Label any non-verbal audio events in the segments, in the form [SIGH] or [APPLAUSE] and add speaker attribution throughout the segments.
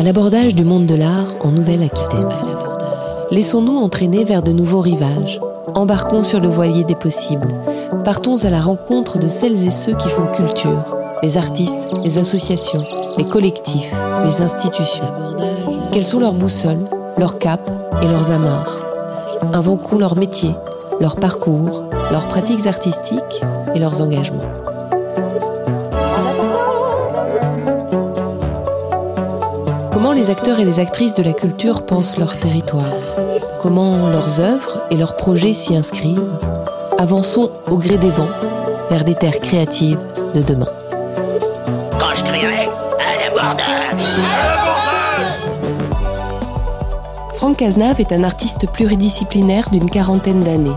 Speaker 1: À l'abordage du monde de l'art en Nouvelle-Aquitaine. Laissons-nous entraîner vers de nouveaux rivages. Embarquons sur le voilier des possibles. Partons à la rencontre de celles et ceux qui font culture, les artistes, les associations, les collectifs, les institutions. Quelles sont leurs boussoles, leurs capes et leurs amarres? Invoquons leur métier, leur parcours, leurs pratiques artistiques et leurs engagements. Les acteurs et les actrices de la culture pensent leur territoire Comment leurs œuvres et leurs projets s'y inscrivent Avançons au gré des vents vers des terres créatives de demain.
Speaker 2: Quand je crierai à la
Speaker 1: Franck Cazenave est un artiste pluridisciplinaire d'une quarantaine d'années.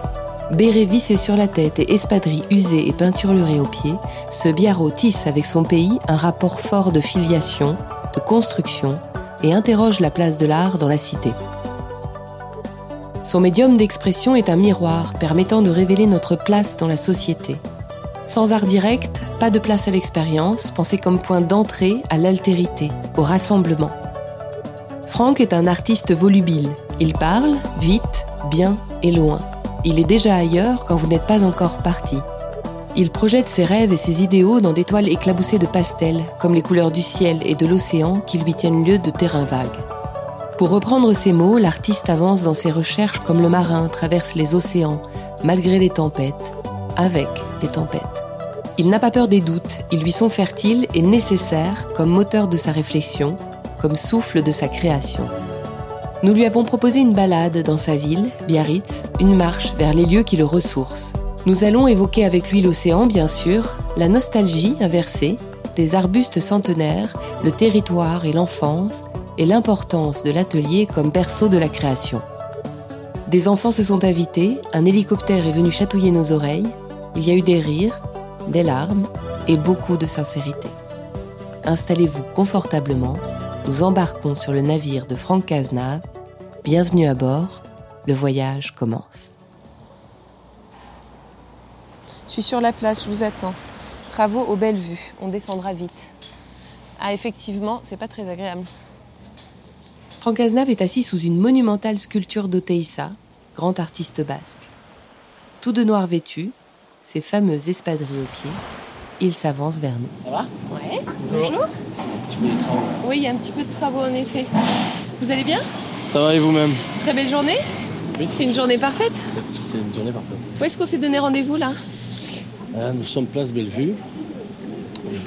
Speaker 1: Béret vissé sur la tête et espadrilles usées et peinturlurées aux pieds, ce biarro tisse avec son pays un rapport fort de filiation, de construction et interroge la place de l'art dans la cité. Son médium d'expression est un miroir permettant de révéler notre place dans la société. Sans art direct, pas de place à l'expérience, pensée comme point d'entrée à l'altérité, au rassemblement. Franck est un artiste volubile. Il parle, vite, bien et loin. Il est déjà ailleurs quand vous n'êtes pas encore parti. Il projette ses rêves et ses idéaux dans des toiles éclaboussées de pastels, comme les couleurs du ciel et de l'océan qui lui tiennent lieu de terrain vague. Pour reprendre ces mots, l'artiste avance dans ses recherches comme le marin traverse les océans, malgré les tempêtes, avec les tempêtes. Il n'a pas peur des doutes, ils lui sont fertiles et nécessaires comme moteur de sa réflexion, comme souffle de sa création. Nous lui avons proposé une balade dans sa ville, Biarritz, une marche vers les lieux qui le ressourcent. Nous allons évoquer avec lui l'océan, bien sûr, la nostalgie inversée, des arbustes centenaires, le territoire et l'enfance, et l'importance de l'atelier comme berceau de la création. Des enfants se sont invités, un hélicoptère est venu chatouiller nos oreilles, il y a eu des rires, des larmes et beaucoup de sincérité. Installez-vous confortablement, nous embarquons sur le navire de Franck Cazenave. Bienvenue à bord, le voyage commence.
Speaker 3: Je suis sur la place, je vous attends. Travaux aux belles vues, on descendra vite. Ah, effectivement, c'est pas très agréable.
Speaker 1: Franck Cazenave est assis sous une monumentale sculpture d'Oteissa, grand artiste basque. Tout de noir vêtu, ses fameux espadrilles aux pieds, il s'avance vers nous.
Speaker 3: Ça va Ouais, bonjour. Oui, il y a un petit peu de travaux en effet. Vous allez bien?
Speaker 4: Ça va et vous-même?
Speaker 3: Très belle journée
Speaker 4: Oui,
Speaker 3: C'est une journée parfaite
Speaker 4: C'est une journée parfaite.
Speaker 3: Où est-ce qu'on s'est donné rendez-vous là?
Speaker 4: Nous sommes place Bellevue,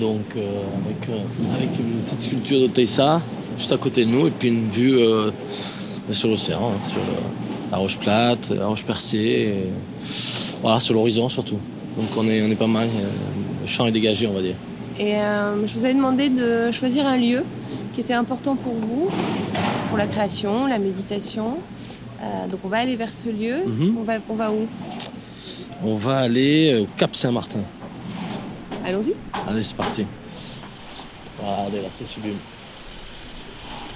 Speaker 4: donc euh, avec, euh, avec une petite sculpture de Teissa juste à côté de nous et puis une vue euh, bah, sur l'océan, hein, sur le- la roche plate, la roche percée, et, voilà, sur l'horizon surtout. Donc on est, on est pas mal, le champ est dégagé on va dire.
Speaker 3: Et euh, je vous avais demandé de choisir un lieu qui était important pour vous, pour la création, la méditation. Euh, donc on va aller vers ce lieu.
Speaker 4: Mhm.
Speaker 3: on, va, on va où?
Speaker 4: On va aller au Cap Saint-Martin.
Speaker 3: Allons-y.
Speaker 4: Allez, c'est parti. Regardez, là, c'est sublime.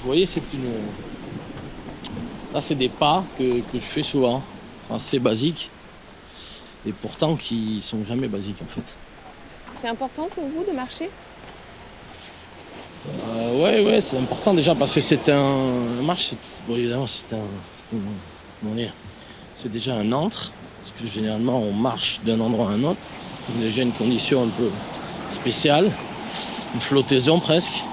Speaker 4: Vous voyez, c'est une. Là, c'est des pas que, que je fais souvent. C'est assez basiques. Et pourtant, qui sont jamais basiques, en fait.
Speaker 3: C'est important pour vous de marcher?
Speaker 4: Euh, ouais, ouais, c'est important déjà parce que c'est un. La marche, c'est- bon, évidemment, c'est un. c'est un- comment dire C'est déjà un entre. Parce que généralement, on marche d'un endroit à un autre. Donc, déjà une condition un peu spéciale. Une flottaison presque.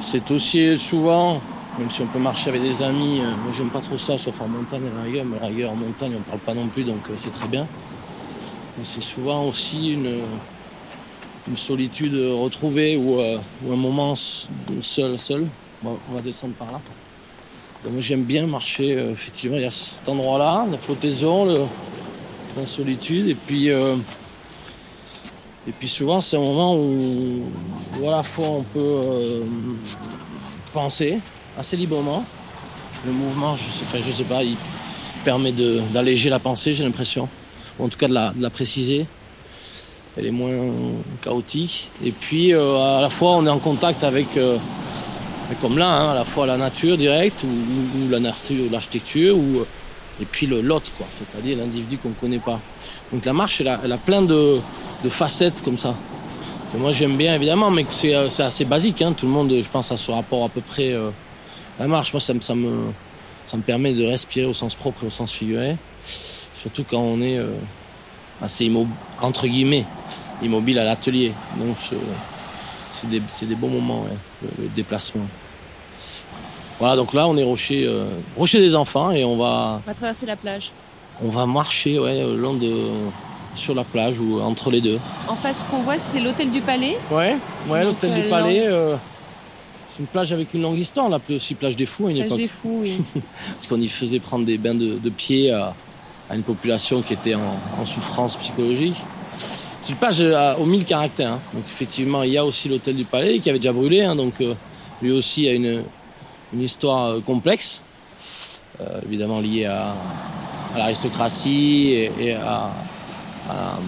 Speaker 4: C'est aussi souvent, même si on peut marcher avec des amis, euh, moi j'aime pas trop ça, sauf en montagne la rigueur, mais rigueur en montagne on parle pas non plus, donc euh, c'est très bien. Mais c'est souvent aussi une, solitude retrouvée ou, euh, un moment seul, seul. On va descendre par là. J'aime bien marcher, euh, effectivement, il y a cet endroit-là, la flottaison, la solitude, et puis, euh, et puis souvent c'est un moment où, à la fois on peut euh, penser assez librement. Le mouvement, je sais, enfin, je sais pas, il permet d'alléger la pensée, j'ai l'impression, ou en tout cas de la, de la préciser elle est moins chaotique. Et puis à la fois on est en contact avec, comme là, hein, à la fois la nature directe ou, la nature, l'architecture, ou, et puis l'autre, quoi, c'est-à-dire l'individu qu'on ne connaît pas. Donc la marche, elle a, plein de, facettes comme ça. que moi j'aime bien évidemment, mais euh, c'est assez basique. hein. Tout le monde, je pense, a ce rapport à peu près euh, la marche. Moi, ça, me- ça, me, ça me permet de respirer au sens propre et au sens figuré. Surtout quand on est euh, assez immobile, entre guillemets, immobile à l'atelier. Donc c'est des, c'est des bons moments, le déplacement. Voilà, donc là on est rocher, euh, rocher des enfants et on va,
Speaker 3: On va traverser la plage.
Speaker 4: on va marcher ouais, le long de, sur la plage ou entre les deux.
Speaker 3: En face, ce qu'on voit, c'est l'hôtel du Palais.
Speaker 4: Ouais, ouais, l'hôtel
Speaker 3: euh,
Speaker 4: du Palais. euh, c'est une plage avec une longue histoire. On l'appelait aussi plage des fous à une
Speaker 3: Plage
Speaker 4: époque.
Speaker 3: des Fous, oui. [LAUGHS]
Speaker 4: Parce qu'on y faisait prendre des bains de, de pied à, à une population qui était en, en souffrance psychologique. C'est une plage à- aux mille caractères. hein. Donc effectivement, il y a aussi l'hôtel du Palais qui avait déjà brûlé. hein. donc euh, lui aussi a une, une histoire euh, complexe, euh, évidemment liée à, à l'aristocratie et, et à, à-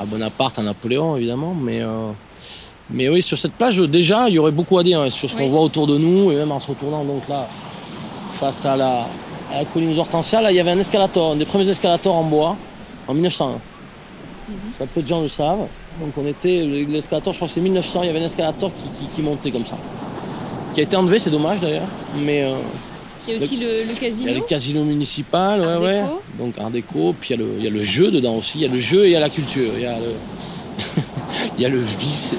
Speaker 4: à Bonaparte, à Napoléon évidemment. Mais, euh, mais oui, sur cette plage, déjà, il y aurait beaucoup à dire hein, sur ce qu'on voit autour de nous et même en se retournant donc là face à la, à la colline aux Hortensias, là, il y avait un escalator, un des premiers escalators en bois, en 1901. Ça, peu de gens le savent. Donc on était, l'escalator, je crois que c'est 1900, il y avait un escalator qui, qui- qui montait comme ça. Qui a été enlevé, c'est dommage d'ailleurs. Mais euh,
Speaker 3: Il y a aussi le, le
Speaker 4: il y a
Speaker 3: casino.
Speaker 4: le casino municipal, ouais,
Speaker 3: Art
Speaker 4: ouais.
Speaker 3: déco.
Speaker 4: Donc art déco, puis il y, a le, il y a le jeu dedans aussi. Il y a le jeu et il y a la culture. Il y a le, [LAUGHS] il y a le vice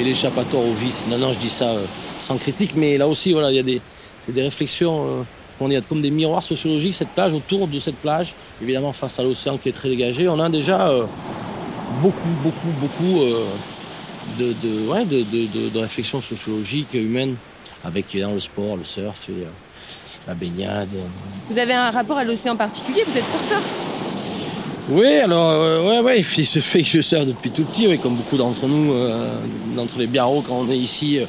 Speaker 4: et l'échappatoire au vice. Non, non, je dis ça euh, sans critique, mais là aussi, voilà, il y a des, c'est des réflexions. euh, est comme des miroirs sociologiques, cette plage, autour de cette plage, évidemment face à l'océan qui est très dégagé, on a déjà euh, beaucoup, beaucoup, beaucoup de, de, ouais, de- de réflexions sociologiques, humaines, avec évidemment le sport, le surf et euh, la baignade.
Speaker 3: Vous avez un rapport à l'océan particulier, vous êtes surfeur.
Speaker 4: Oui, alors, euh, ouais, ouais, il se fait que je surfe depuis tout petit, ouais, comme beaucoup d'entre nous, euh, d'entre les biarros, quand on est ici, euh,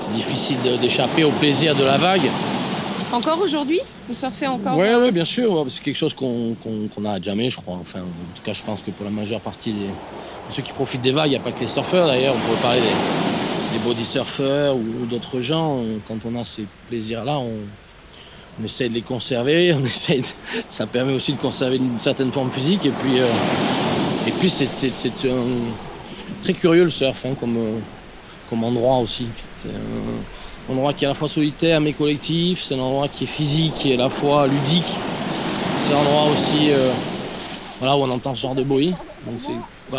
Speaker 4: c'est difficile d'échapper au plaisir de la vague.
Speaker 3: Encore aujourd'hui? Vous surfez encore?
Speaker 4: Oui, ouais, bien sûr, ouais, c'est quelque chose qu'on qu'on n'a jamais, je crois. Enfin, en tout cas, je pense que pour la majeure partie des, de ceux qui profitent des vagues, il n'y a pas que les surfeurs d'ailleurs, on pourrait parler des, des body surfeurs ou, d'autres gens. On- Quand on a ces plaisirs-là, on, on essaye de les conserver, [LAUGHS] ça permet aussi de conserver une certaine forme physique. Et puis, euh, et puis c'est très curieux le surf hein, comme, euh, comme endroit aussi. C'est un endroit qui est à la fois solitaire mais collectif, c'est un endroit qui est physique et à la fois ludique. C'est un endroit aussi euh, voilà, où on entend ce genre de bruit. C'est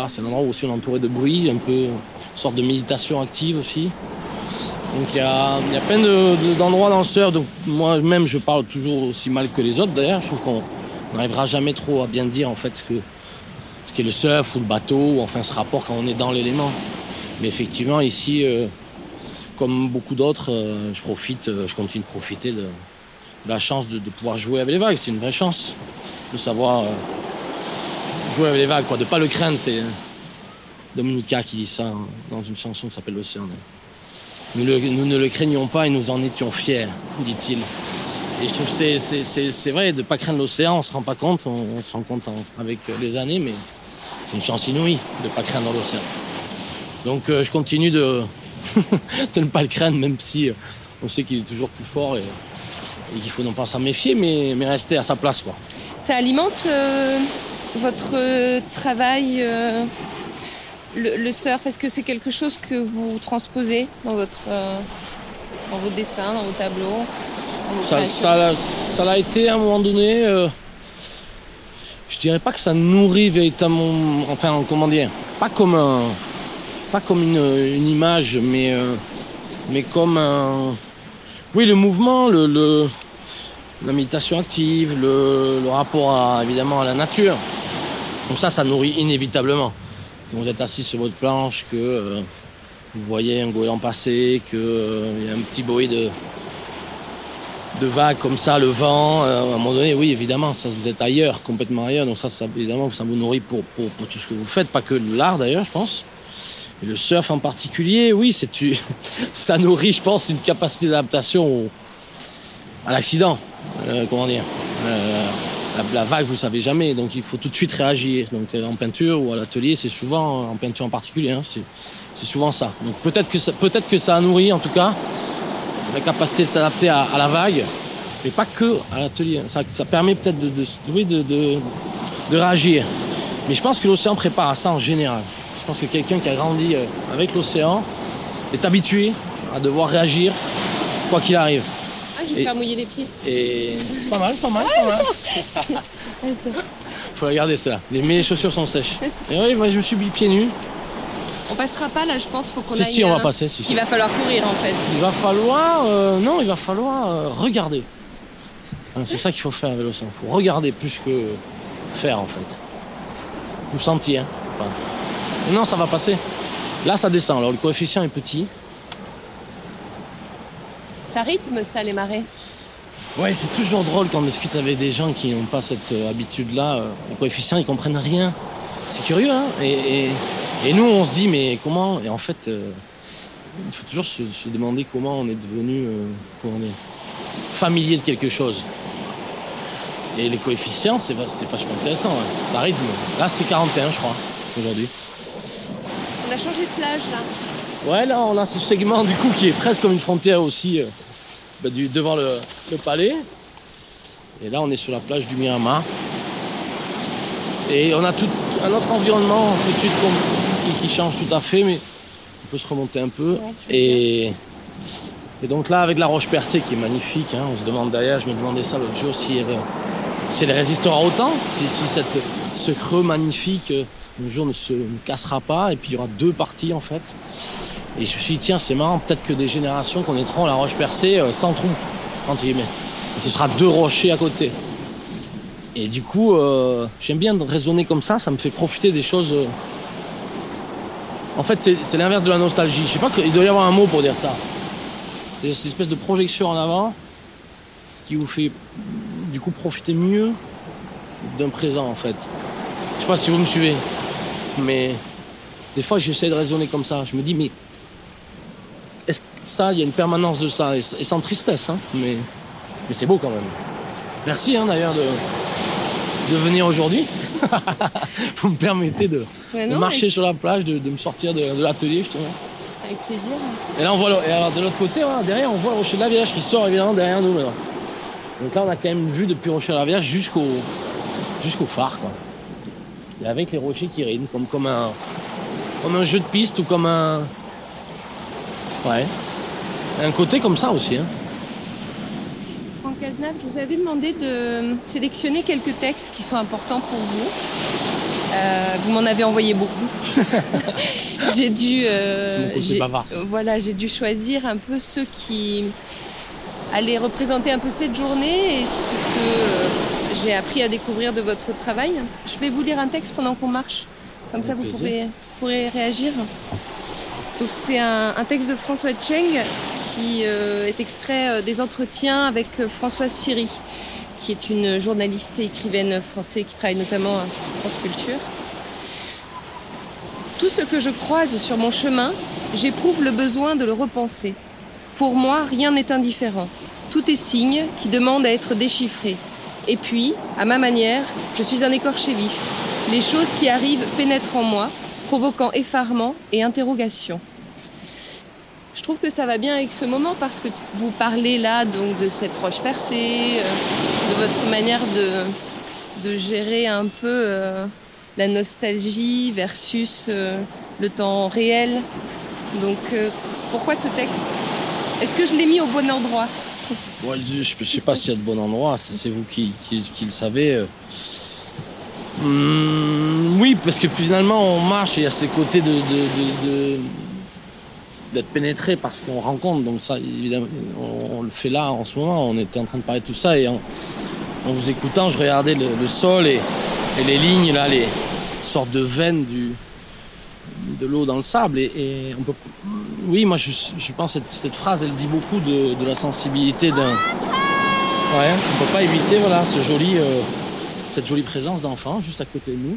Speaker 4: c'est un endroit où aussi on est entouré de bruit, un peu sorte de méditation active aussi. Donc il y a, y a plein de- de- d'endroits dans le surf. Donc moi-même je parle toujours aussi mal que les autres d'ailleurs. Je trouve qu'on n'arrivera jamais trop à bien dire en fait ce que ce qu'est le surf ou le bateau, ou enfin ce rapport quand on est dans l'élément. Mais effectivement ici, euh, comme beaucoup d'autres, euh, je profite, euh, je continue de profiter de, de la chance de, de pouvoir jouer avec les vagues. C'est une vraie chance de savoir jouer avec les vagues, quoi, de pas le craindre. C'est Dominica qui dit ça hein, dans une chanson qui s'appelle L'Océan. Nous, ne le craignons pas et nous en étions fiers, dit-il. Et je trouve que c'est- vrai, de ne pas craindre l'océan, on se rend pas compte, on, se rend compte avec les années, mais c'est une chance inouïe de ne pas craindre l'océan. Donc euh, je continue [LAUGHS] de, ne pas le craindre, même si euh, on sait qu'il est toujours plus fort et, et qu'il faut non pas s'en méfier, mais, rester à sa place. Quoi.
Speaker 3: Ça alimente euh, votre travail, le, le surf Est-ce que c'est quelque chose que vous transposez dans, votre, euh, dans vos dessins, dans vos tableaux dans vos
Speaker 4: Ça, ça, l'a- ça l'a été à un moment donné. euh, je dirais pas que ça nourrit véritablement. Enfin, comment dire Pas comme un, pas comme une, une image, mais euh, mais comme un. Oui, le mouvement, le, le- la méditation active, le, le rapport à, évidemment à la nature. Donc ça, ça nourrit inévitablement. Quand vous êtes assis sur votre planche, que euh, vous voyez un goéland passer, qu'il y a un petit bruit de, de vagues comme ça, le vent, euh, à un moment donné, oui, évidemment, ça, vous êtes ailleurs, complètement ailleurs. Donc ça, évidemment, ça vous nourrit pour, pour, tout ce que vous faites, pas que l'art d'ailleurs, je pense. Et le surf en particulier, oui, c'est [LAUGHS] ça nourrit, je pense, une capacité d'adaptation à l'accident. Euh, comment dire Euh, la, vague, vous savez jamais, donc il faut tout de suite réagir. Donc euh, en peinture ou à l'atelier, c'est souvent, en peinture en particulier, hein, c'est souvent ça. Donc peut-être que, ça- peut-être a nourri, en tout cas, la capacité de s'adapter à, la vague, mais pas que à l'atelier. Ça, permet peut-être de, de, réagir. Mais je pense que l'océan prépare à ça en général. Je Je pense que quelqu'un qui a grandi euh, avec l'océan est habitué à devoir réagir quoi qu'il arrive. Et-
Speaker 3: faire mouiller les pieds.
Speaker 4: Et pas mal, pas mal, pas mal. [LAUGHS] Faut la garder celle-là. Les- Mais les chaussures sont sèches. Et oui, moi je me suis mis pieds nus.
Speaker 3: On passera pas là, je pense, faut qu'on
Speaker 4: Si,
Speaker 3: aille.
Speaker 4: si, on va
Speaker 3: euh,
Speaker 4: passer. Si, si.
Speaker 3: Il va falloir courir en fait.
Speaker 4: Il va falloir. euh, non, il va falloir euh, regarder. Hein, C'est ça qu'il faut faire à vélo. Il faut regarder plus que faire en fait. Ou sentir. Enfin, non, ça va passer. Là, ça descend. Alors le coefficient est petit.
Speaker 3: Ça rythme ça les marées.
Speaker 4: Ouais, c'est toujours drôle quand on discute avec des gens qui n'ont pas cette euh, habitude-là. euh, les coefficients, ils comprennent rien. C'est curieux, hein et, et- et nous, on se dit, mais comment Et en fait, euh, il faut toujours se, se demander comment on est devenu comment on est, familier de quelque chose. Et les coefficients, c'est c'est vachement intéressant. hein. Ça rythme. Là, c'est 41, je crois, aujourd'hui.
Speaker 3: On a changé de plage là.
Speaker 4: Ouais, là, on a ce segment du coup qui est presque comme une frontière aussi bah, du, devant le, le palais. Et là, on est sur la plage du Miramar. Et on a tout un autre environnement tout de suite qui, qui change tout à fait, mais on peut se remonter un peu. et, et donc là, avec la roche percée qui est magnifique, hein, on se demande d'ailleurs, je me demandais ça l'autre jour, si elle, si elle résistera autant, si, si cette, ce creux magnifique euh, un jour ne se ne cassera pas, et puis il y aura deux parties en fait. Et je me suis dit, tiens, c'est marrant, peut-être que des générations connaîtront la roche percée euh, sans trou, entre guillemets. Et ce sera deux rochers à côté. Et du coup, euh, j'aime bien raisonner comme ça, ça me fait profiter des choses. euh. En fait, c'est l'inverse de la nostalgie. Je sais pas, il doit y avoir un mot pour dire ça. C'est cette espèce de projection en avant qui vous fait du coup profiter mieux d'un présent en fait. Je sais pas si vous me suivez, mais des fois j'essaie de raisonner comme ça. Je me dis, mais ça, il y a une permanence de ça, et, et sans tristesse, hein, mais, mais c'est beau quand même. Merci hein, d'ailleurs de, de venir aujourd'hui. [LAUGHS] vous me permettez de, marcher sur la plage, de, de me sortir de, de l'atelier justement.
Speaker 3: Avec, plaisir.
Speaker 4: Et là on voit le- et alors de l'autre côté, voilà, derrière on voit le rocher de la Vierge qui sort évidemment derrière nous maintenant. Donc là on a quand même une vue depuis le rocher de la Vierge jusqu'au jusqu'au phare quoi. Et avec les rochers qui rident comme, comme un comme un jeu de piste ou comme un. Ouais. Un côté comme ça aussi. Hein.
Speaker 3: Franck Cazenave, je vous avais demandé de sélectionner quelques textes qui sont importants pour vous. Euh, vous m'en avez envoyé beaucoup. [LAUGHS] j'ai dû, euh, j'ai-
Speaker 4: bavard,
Speaker 3: voilà, j'ai dû choisir un peu ceux qui allaient représenter un peu cette journée et ce que euh, j'ai appris à découvrir de votre travail. Je vais vous lire un texte pendant qu'on marche, comme ça vous
Speaker 4: plaisir.
Speaker 3: pourrez, pourrez réagir. Donc c'est un, texte de François Cheng qui euh, est extrait euh, des entretiens avec euh, Françoise Siri, qui est une journaliste et écrivaine française qui travaille notamment à France Culture. Tout ce que je croise sur mon chemin, j'éprouve le besoin de le repenser. Pour moi, rien n'est indifférent. Tout est signe qui demande à être déchiffré. Et puis, à ma manière, je suis un écorché vif. Les choses qui arrivent pénètrent en moi, provoquant effarement et interrogation. Je trouve que ça va bien avec ce moment parce que vous parlez là donc de cette roche percée, euh, de votre manière de, de gérer un peu euh, la nostalgie versus euh, le temps réel. Donc pourquoi ce texte? Est-ce que je l'ai mis au bon endroit?
Speaker 4: Je ne sais pas s'il y a de bon endroit, c'est vous qui le savez. Hum, oui, parce que finalement on marche et il y a ce côté de, d'être pénétré par ce qu'on rencontre. Donc ça, évidemment, on, le fait là en ce moment. On était en train de parler de tout ça et en, vous écoutant, je regardais le, sol et, les lignes là, les sortes de veines du, de l'eau dans le sable. Et, oui, moi je, je pense que cette, phrase, elle dit beaucoup de, de la sensibilité d'un. Ouais, on peut pas éviter voilà ce joli, euh, cette jolie présence d'enfant juste à côté de nous.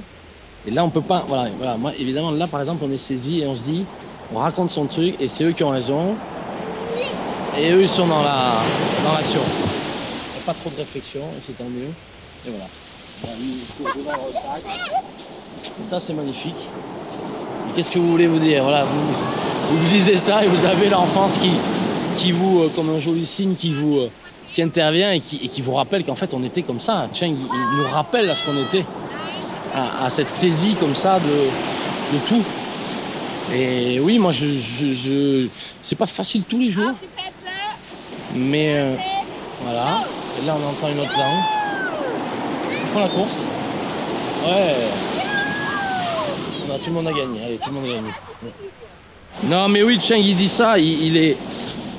Speaker 4: Et là, on peut pas. Voilà, voilà. Moi, évidemment, là, par exemple, on est saisi et on se dit, on raconte son truc et c'est eux qui ont raison. Et eux, ils sont dans la dans l'action. Pas trop de réflexion et c'est tant mieux. Et voilà. Et ça, c'est magnifique. Et qu'est-ce que vous voulez vous dire? Voilà, vous, vous vous lisez ça et vous avez l'enfance qui, qui vous, euh, comme un joli signe, qui vous, euh, qui intervient et qui, vous rappelle qu'en fait on était comme ça. Cheng, il, nous rappelle à ce qu'on était, à, cette saisie comme ça de, tout. Et oui, moi, je, c'est pas facile tous les jours. Mais euh, voilà. Et là, on entend une autre langue. Ils font la course. Ouais. Tout le monde a gagné. Allez, tout le monde a gagné. Non, mais oui, Cheng, il dit ça. Il est.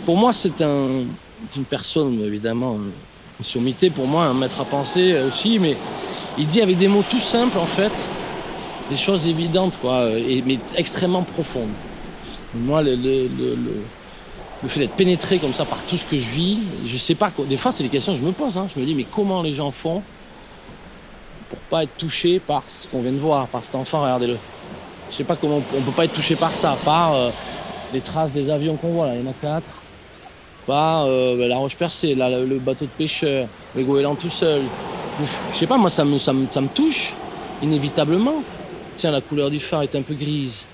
Speaker 4: Pour moi, c'est un, une personne, évidemment, une sommité pour moi, un maître à penser euh, aussi. Mais il dit avec des mots tout simples, en fait, des choses évidentes, quoi, et, mais extrêmement profondes. Moi, le, fait d'être pénétré comme ça par tout ce que je vis, je sais pas. Des fois, c'est des questions que je me pose. hein. Je me dis, mais comment les gens font pour pas être touchés par ce qu'on vient de voir, par cet enfant, regardez-le. Je sais pas comment on peut pas être touché par ça, par euh, les traces des avions qu'on voit là, il y en a quatre. Euh, ben, la roche percée, là, le, bateau de pêcheur, le goéland tout seul. Ouf, Je sais pas, moi ça me, ça me, ça me touche, inévitablement. Tiens, la couleur du phare est un peu grise.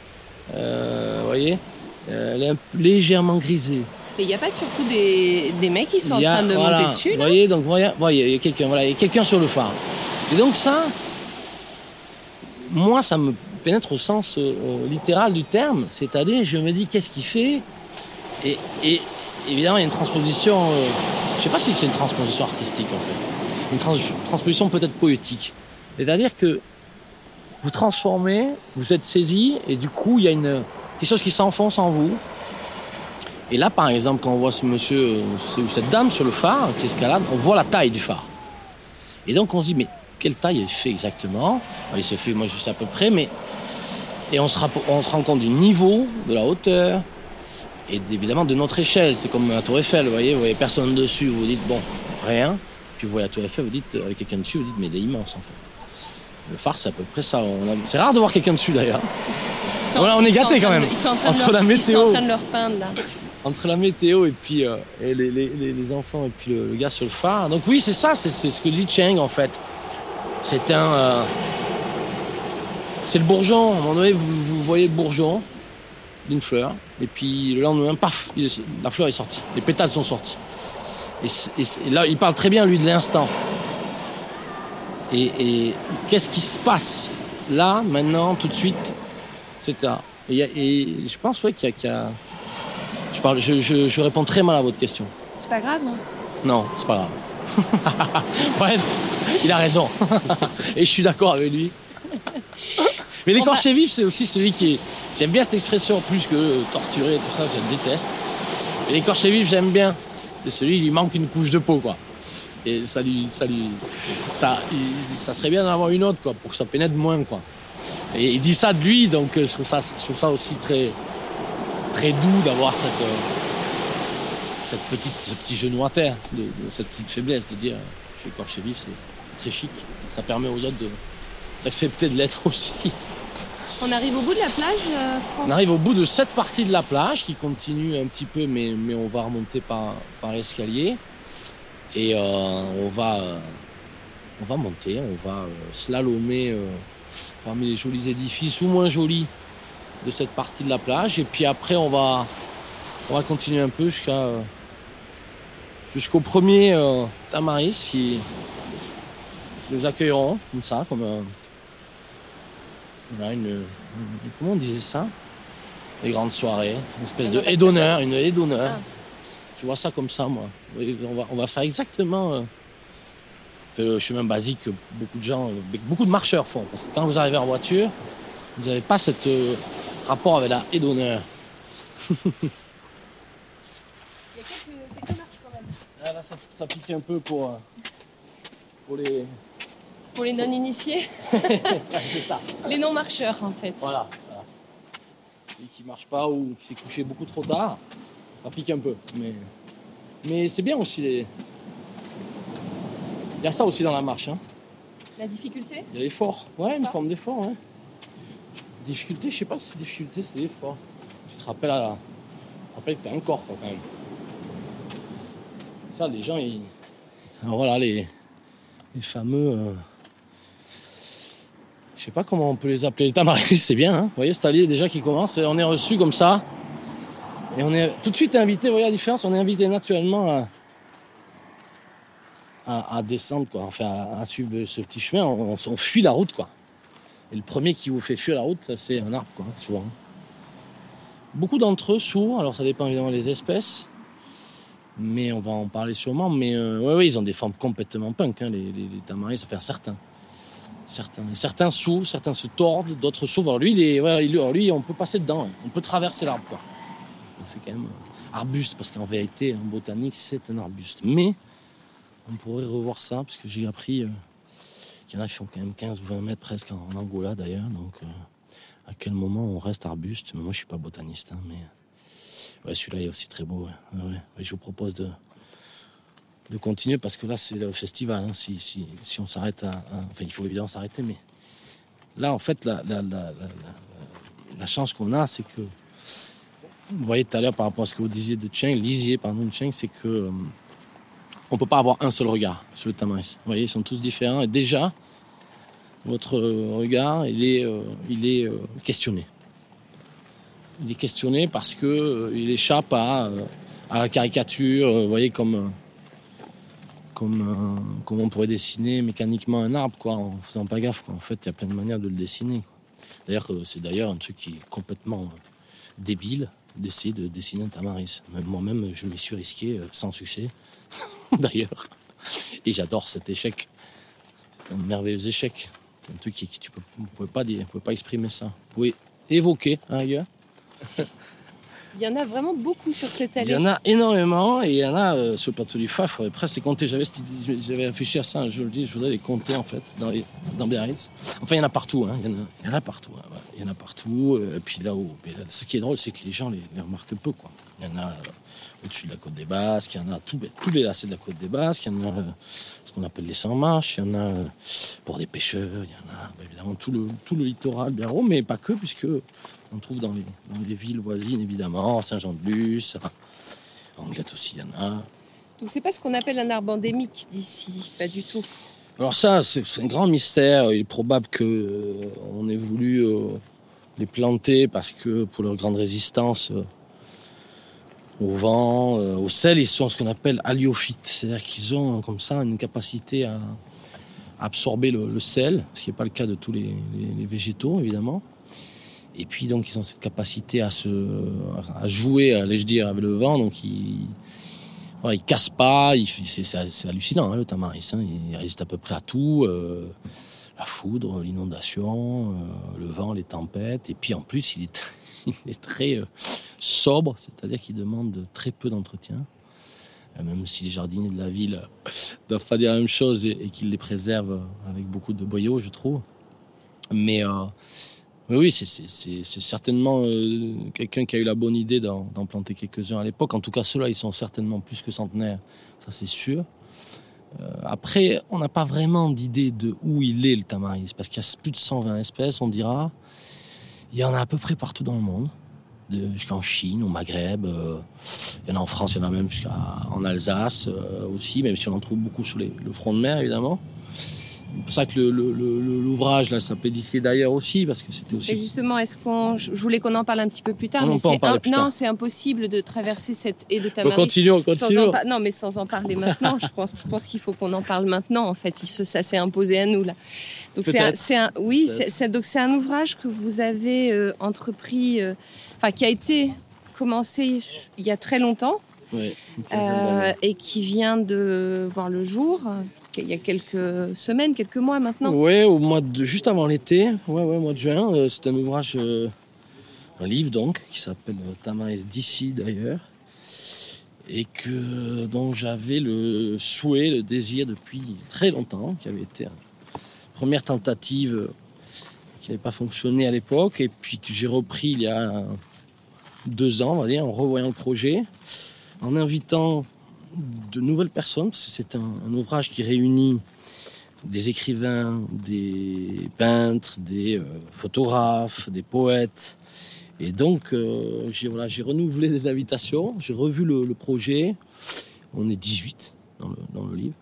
Speaker 4: Euh, vous voyez Euh, Elle est un peu légèrement grisée.
Speaker 3: Mais il n'y a pas surtout des, des mecs qui sont en train de
Speaker 4: voilà,
Speaker 3: monter dessus
Speaker 4: Vous voyez, donc voyez, voyez, il y a quelqu'un, voilà, quelqu'un sur le phare. Et donc ça, moi, ça me pénètre au sens euh, euh, littéral du terme, c'est-à-dire, je me dis, qu'est-ce qu'il fait? Et, et évidemment, il y a une transposition. euh, je sais pas si c'est une transposition artistique en fait, une trans- transposition peut-être poétique. C'est-à-dire que vous transformez, vous êtes saisi, et du coup, il y a une quelque chose qui s'enfonce en vous. Et là, par exemple, quand on voit ce monsieur euh, ou cette dame sur le phare qui escalade, on voit la taille du phare. Et donc on se dit, mais quelle taille elle fait exactement? Enfin, Il se fait, moi je sais à peu près, mais. Et on se rend compte du niveau, de la hauteur, et évidemment de notre échelle. C'est comme la Tour Eiffel, vous voyez, vous voyez personne dessus, vous vous dites, bon, rien. Puis vous voyez la Tour Eiffel, vous dites, avec quelqu'un dessus, vous dites, mais il est immense en fait. Le phare, c'est à peu près ça. A- C'est rare de voir quelqu'un dessus d'ailleurs. Voilà, on est
Speaker 3: train
Speaker 4: quand même.
Speaker 3: Ils sont en train de
Speaker 4: Entre
Speaker 3: leur-
Speaker 4: la
Speaker 3: Ils sont
Speaker 4: météo.
Speaker 3: en train de leur peindre là.
Speaker 4: entre la météo et puis euh, et les, les- les- les enfants et puis le, le gars sur le phare. Donc oui, c'est ça, c'est c'est ce que dit Cheng en fait. C'est un... euh, c'est le bourgeon. À un moment donné, vous, vous voyez le bourgeon d'une fleur et puis le lendemain, paf, il la fleur est sortie. Les pétales sont sortis. Et, là, il parle très bien, lui, de l'instant. Et, et qu'est-ce qui se passe là, maintenant, tout de suite ça. Et, je pense ouais, qu'il y a- qu'il y a je, parle, je, je- je réponds très mal à votre question.
Speaker 3: C'est pas grave. hein.
Speaker 4: Non, c'est pas grave. [LAUGHS] Bref, il a raison. [LAUGHS] Et je suis d'accord avec lui. Mais l'écorché vif, c'est aussi celui qui est. J'aime bien cette expression, plus que torturer, tout ça, je le déteste. Mais l'écorché vif, j'aime bien. C'est celui, il lui manque une couche de peau, quoi. Et ça lui. Ça, lui, ça, il- ça serait bien d'en avoir une autre, quoi, pour que ça pénètre moins, quoi. Et il dit ça de lui, donc euh, je trouve ça, je trouve ça aussi très, très doux d'avoir cette. euh, cette petite, ce petit genou à terre, de, de cette petite faiblesse, de dire je suis écorché vif, c'est très chic. Ça permet aux autres de- d'accepter de l'être aussi.
Speaker 3: On arrive au bout de la plage, euh,
Speaker 4: On arrive au bout de cette partie de la plage qui continue un petit peu, mais, mais on va remonter par, par l'escalier. Et euh, on, va, euh, on va monter, on va euh, slalomer parmi les jolis édifices ou moins jolis de cette partie de la plage. Et puis après, on va, on va continuer un peu jusqu'à jusqu'au premier Tamaris qui, qui nous accueilleront comme ça, comme un, voilà, une, comment on disait ça? Les grandes soirées, une espèce de haie d'honneur, une haie d'honneur.
Speaker 3: Ah.
Speaker 4: Je vois ça comme ça, moi. On va, on va faire exactement euh, le chemin basique que beaucoup de gens, euh, beaucoup de marcheurs font. Parce que quand vous arrivez en voiture, vous n'avez pas ce rapport avec la haie d'honneur. [LAUGHS]
Speaker 3: Il y a quelques, quelques marches quand même.
Speaker 4: Ah, là, ça, ça pique un peu pour, euh, pour les.
Speaker 3: Pour les non-initiés,
Speaker 4: Ouais, [LAUGHS] c'est ça.
Speaker 3: les non-marcheurs en fait.
Speaker 4: Voilà. voilà. Et qui marche pas ou qui s'est couché beaucoup trop tard, ça pique un peu. Mais, mais c'est bien aussi. Les... Il y a ça aussi dans la marche. Hein.
Speaker 3: La difficulté?
Speaker 4: Il y a l'effort. Ouais, une forme d'effort. Ouais. Difficulté, je sais pas si c'est difficulté, c'est l'effort. Tu te rappelles, à... tu te rappelles que t'as un corps quoi, quand même. Ça, les gens, ils. Alors voilà, les, les fameux. euh, Je sais pas comment on peut les appeler. Les tamaris, c'est bien. Hein vous voyez, cet allié déjà qui commence. On est reçu comme ça. Et on est tout de suite invité. Vous voyez la différence On est invité naturellement à, descendre, quoi. Enfin, à, suivre ce petit chemin. On, fuit la route, quoi. Et le premier qui vous fait fuir la route, c'est un arbre, quoi, souvent. beaucoup d'entre eux sourds, alors ça dépend évidemment des espèces, mais on va en parler sûrement. Mais euh, ouais, ouais, ils ont des formes complètement punk, hein, les, les, les tamaris, ça fait certains. Certains, certains s'ouvrent, certains se tordent, d'autres s'ouvrent. Lui, lui, on peut passer dedans, hein. on peut traverser l'arbre. C'est quand même arbuste, parce qu'en vérité, en botanique, c'est un arbuste. Mais on pourrait revoir ça, parce que j'ai appris euh, qu'il y en a qui font quand même 15 ou 20 mètres presque en, Angola d'ailleurs. Donc euh, à quel moment on reste arbuste? Moi, je suis pas botaniste, hein, mais celui-là est aussi très beau. je vous propose de de continuer parce que là c'est le festival. hein. Si, si, si on s'arrête à, Enfin, il faut évidemment s'arrêter, mais là en fait la, chance qu'on a, c'est que vous voyez tout à l'heure par rapport à ce que vous disiez de Cheng, lisiez pardon de Cheng, c'est que euh, on peut pas avoir un seul regard sur le tamaris. Vous voyez, ils sont tous différents et déjà votre euh, regard, il est, euh, il est euh, questionné. Il est questionné parce que il échappe à, à la caricature, vous voyez comme comme, euh, comme on pourrait dessiner mécaniquement un arbre, quoi, en faisant pas gaffe. Quoi. En fait, il y a plein de manières de le dessiner. D'ailleurs, euh, c'est d'ailleurs un truc qui est complètement euh, débile d'essayer de dessiner un tamaris. Même Moi-même, je m'y suis risqué sans succès, [LAUGHS] d'ailleurs. Et j'adore cet échec. C'est un merveilleux échec. Un truc qui, tu peux, vous pouvez pas dire, pouvez pas exprimer ça. Vous pouvez évoquer, hein, ailleurs.
Speaker 3: Il y en a vraiment beaucoup sur cette
Speaker 4: Il
Speaker 3: allée.
Speaker 4: y en a énormément et il y en a euh, sur le plateau du Fa, il faudrait presque les compter. J'avais, j'avais réfléchi à ça, je le dis, je voudrais les compter en fait dans, les, dans Biarritz. Enfin, il y en a partout, hein. il, y en a, il y en a partout. hein, ouais. Il y en a partout. euh, Et puis là où, là, ce qui est drôle, c'est que les gens les, les remarquent peu. Quoi. Il y en a euh, au-dessus de la côte des Basques, il y en a tout, ben, tous les lacets de la côte des Basques, il y en a euh, ce qu'on appelle les sans marches, il y en a euh, pour des pêcheurs, il y en a ben, évidemment tout le, tout le littoral bien haut, mais pas que, puisque on trouve dans les, dans les villes voisines évidemment, Saint-Jean-de-Luz, Anglette aussi, il y en a.
Speaker 3: Donc c'est pas ce qu'on appelle un arbre endémique d'ici, pas du tout.
Speaker 4: Alors ça, c'est un grand mystère. Il est probable que euh, on ait voulu euh, les planter parce que pour leur grande résistance euh, au vent, au sel, ils sont ce qu'on appelle haliophytes. C'est-à-dire qu'ils ont comme ça une capacité à absorber le, le sel, ce qui n'est pas le cas de tous les, les- les végétaux, évidemment. Et puis donc ils ont cette capacité à se à jouer, allais-je dire, avec le vent. Donc ils voilà, il casse pas, c'est, hallucinant hein, le tamaris. hein. il résiste à peu près à tout, euh, la foudre, l'inondation, euh, le vent, les tempêtes. Et puis en plus, il est, [LAUGHS] très euh, sobre, c'est-à-dire qu'il demande très peu d'entretien. Même si les jardiniers de la ville doivent pas dire la même chose et, et qu'ils les préservent avec beaucoup de boyaux, je trouve. Mais oui, oui, c'est, certainement euh, quelqu'un qui a eu la bonne idée d'en, planter quelques-uns à l'époque. En tout cas, ceux-là, ils sont certainement plus que centenaires, ça c'est sûr. Euh, après, on n'a pas vraiment d'idée de où il est le tamaris, parce qu'il y a plus de 120 espèces, on dira. Il y en a à peu près partout dans le monde, de- jusqu'en Chine, au Maghreb. euh, il y en a en France, il y en a même jusqu'en Alsace aussi, même si on en trouve beaucoup sur le front de mer, évidemment. C'est pour ça que l'ouvrage là s'appelait d'ici et d'ailleurs aussi, parce que c'était aussi
Speaker 3: Et justement, est-ce qu'on, je voulais qu'on en parle un petit peu plus tard,
Speaker 4: On
Speaker 3: mais c'est un- non, c'est impossible de traverser cette haie de tamaris.
Speaker 4: continuons, continuons.
Speaker 3: par- non, mais sans en parler maintenant, je pense, je pense qu'il faut qu'on en parle maintenant. En fait, ça s'est imposé à nous là. Donc c'est un, oui, c'est, c'est- donc c'est un ouvrage que vous avez euh, entrepris, euh, enfin qui a été commencé il y a très longtemps
Speaker 4: quinzaine
Speaker 3: euh, et qui vient de voir le jour il y a quelques semaines, quelques mois maintenant.
Speaker 4: Ouais, au mois de, juste avant l'été, ouais, ouais, mois de juin. euh, c'est un ouvrage, euh, un livre donc, qui s'appelle euh, Tamaris d'ici d'ailleurs, et que dont j'avais le souhait, le désir depuis très longtemps, qui avait été une première tentative qui n'avait pas fonctionné à l'époque, et puis que j'ai repris il y a deux ans, on va dire, en revoyant le projet, en invitant de nouvelles personnes, parce que c'est un, un ouvrage qui réunit des écrivains, des peintres, des euh, photographes, des poètes. Et donc, euh, j'ai voilà, renouvelé des invitations, j'ai revu le, le projet. On est 18 dans le, dans le livre.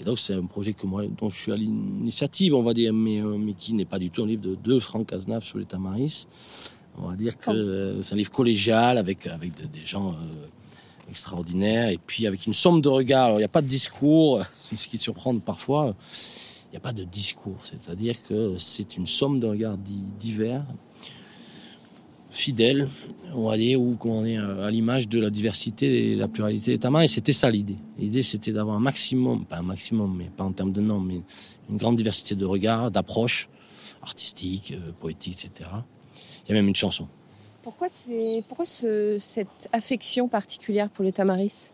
Speaker 4: Et donc, c'est un projet que moi, dont je suis à l'initiative, on va dire, mais, euh, mais qui n'est pas du tout un livre de, de Franck Cazenave sur les Tamaris. On va dire que c'est un livre collégial avec, avec des, des gens extraordinaires et puis avec une somme de regards. Alors, il n'y a pas de discours, [LAUGHS] c'est ce qui surprend parfois. Il n'y a pas de discours, c'est-à-dire que c'est une somme de regards di- divers fidèle, on va dire, ou comment dire, à l'image de la diversité et la pluralité des tamars. Et c'était ça l'idée. L'idée, c'était d'avoir un maximum, pas un maximum, mais pas en termes de nom, mais une grande diversité de regards, d'approches artistiques, euh, poétiques, etc. Il y a même une chanson.
Speaker 3: Pourquoi, pourquoi ce- cette affection particulière pour le tamaris?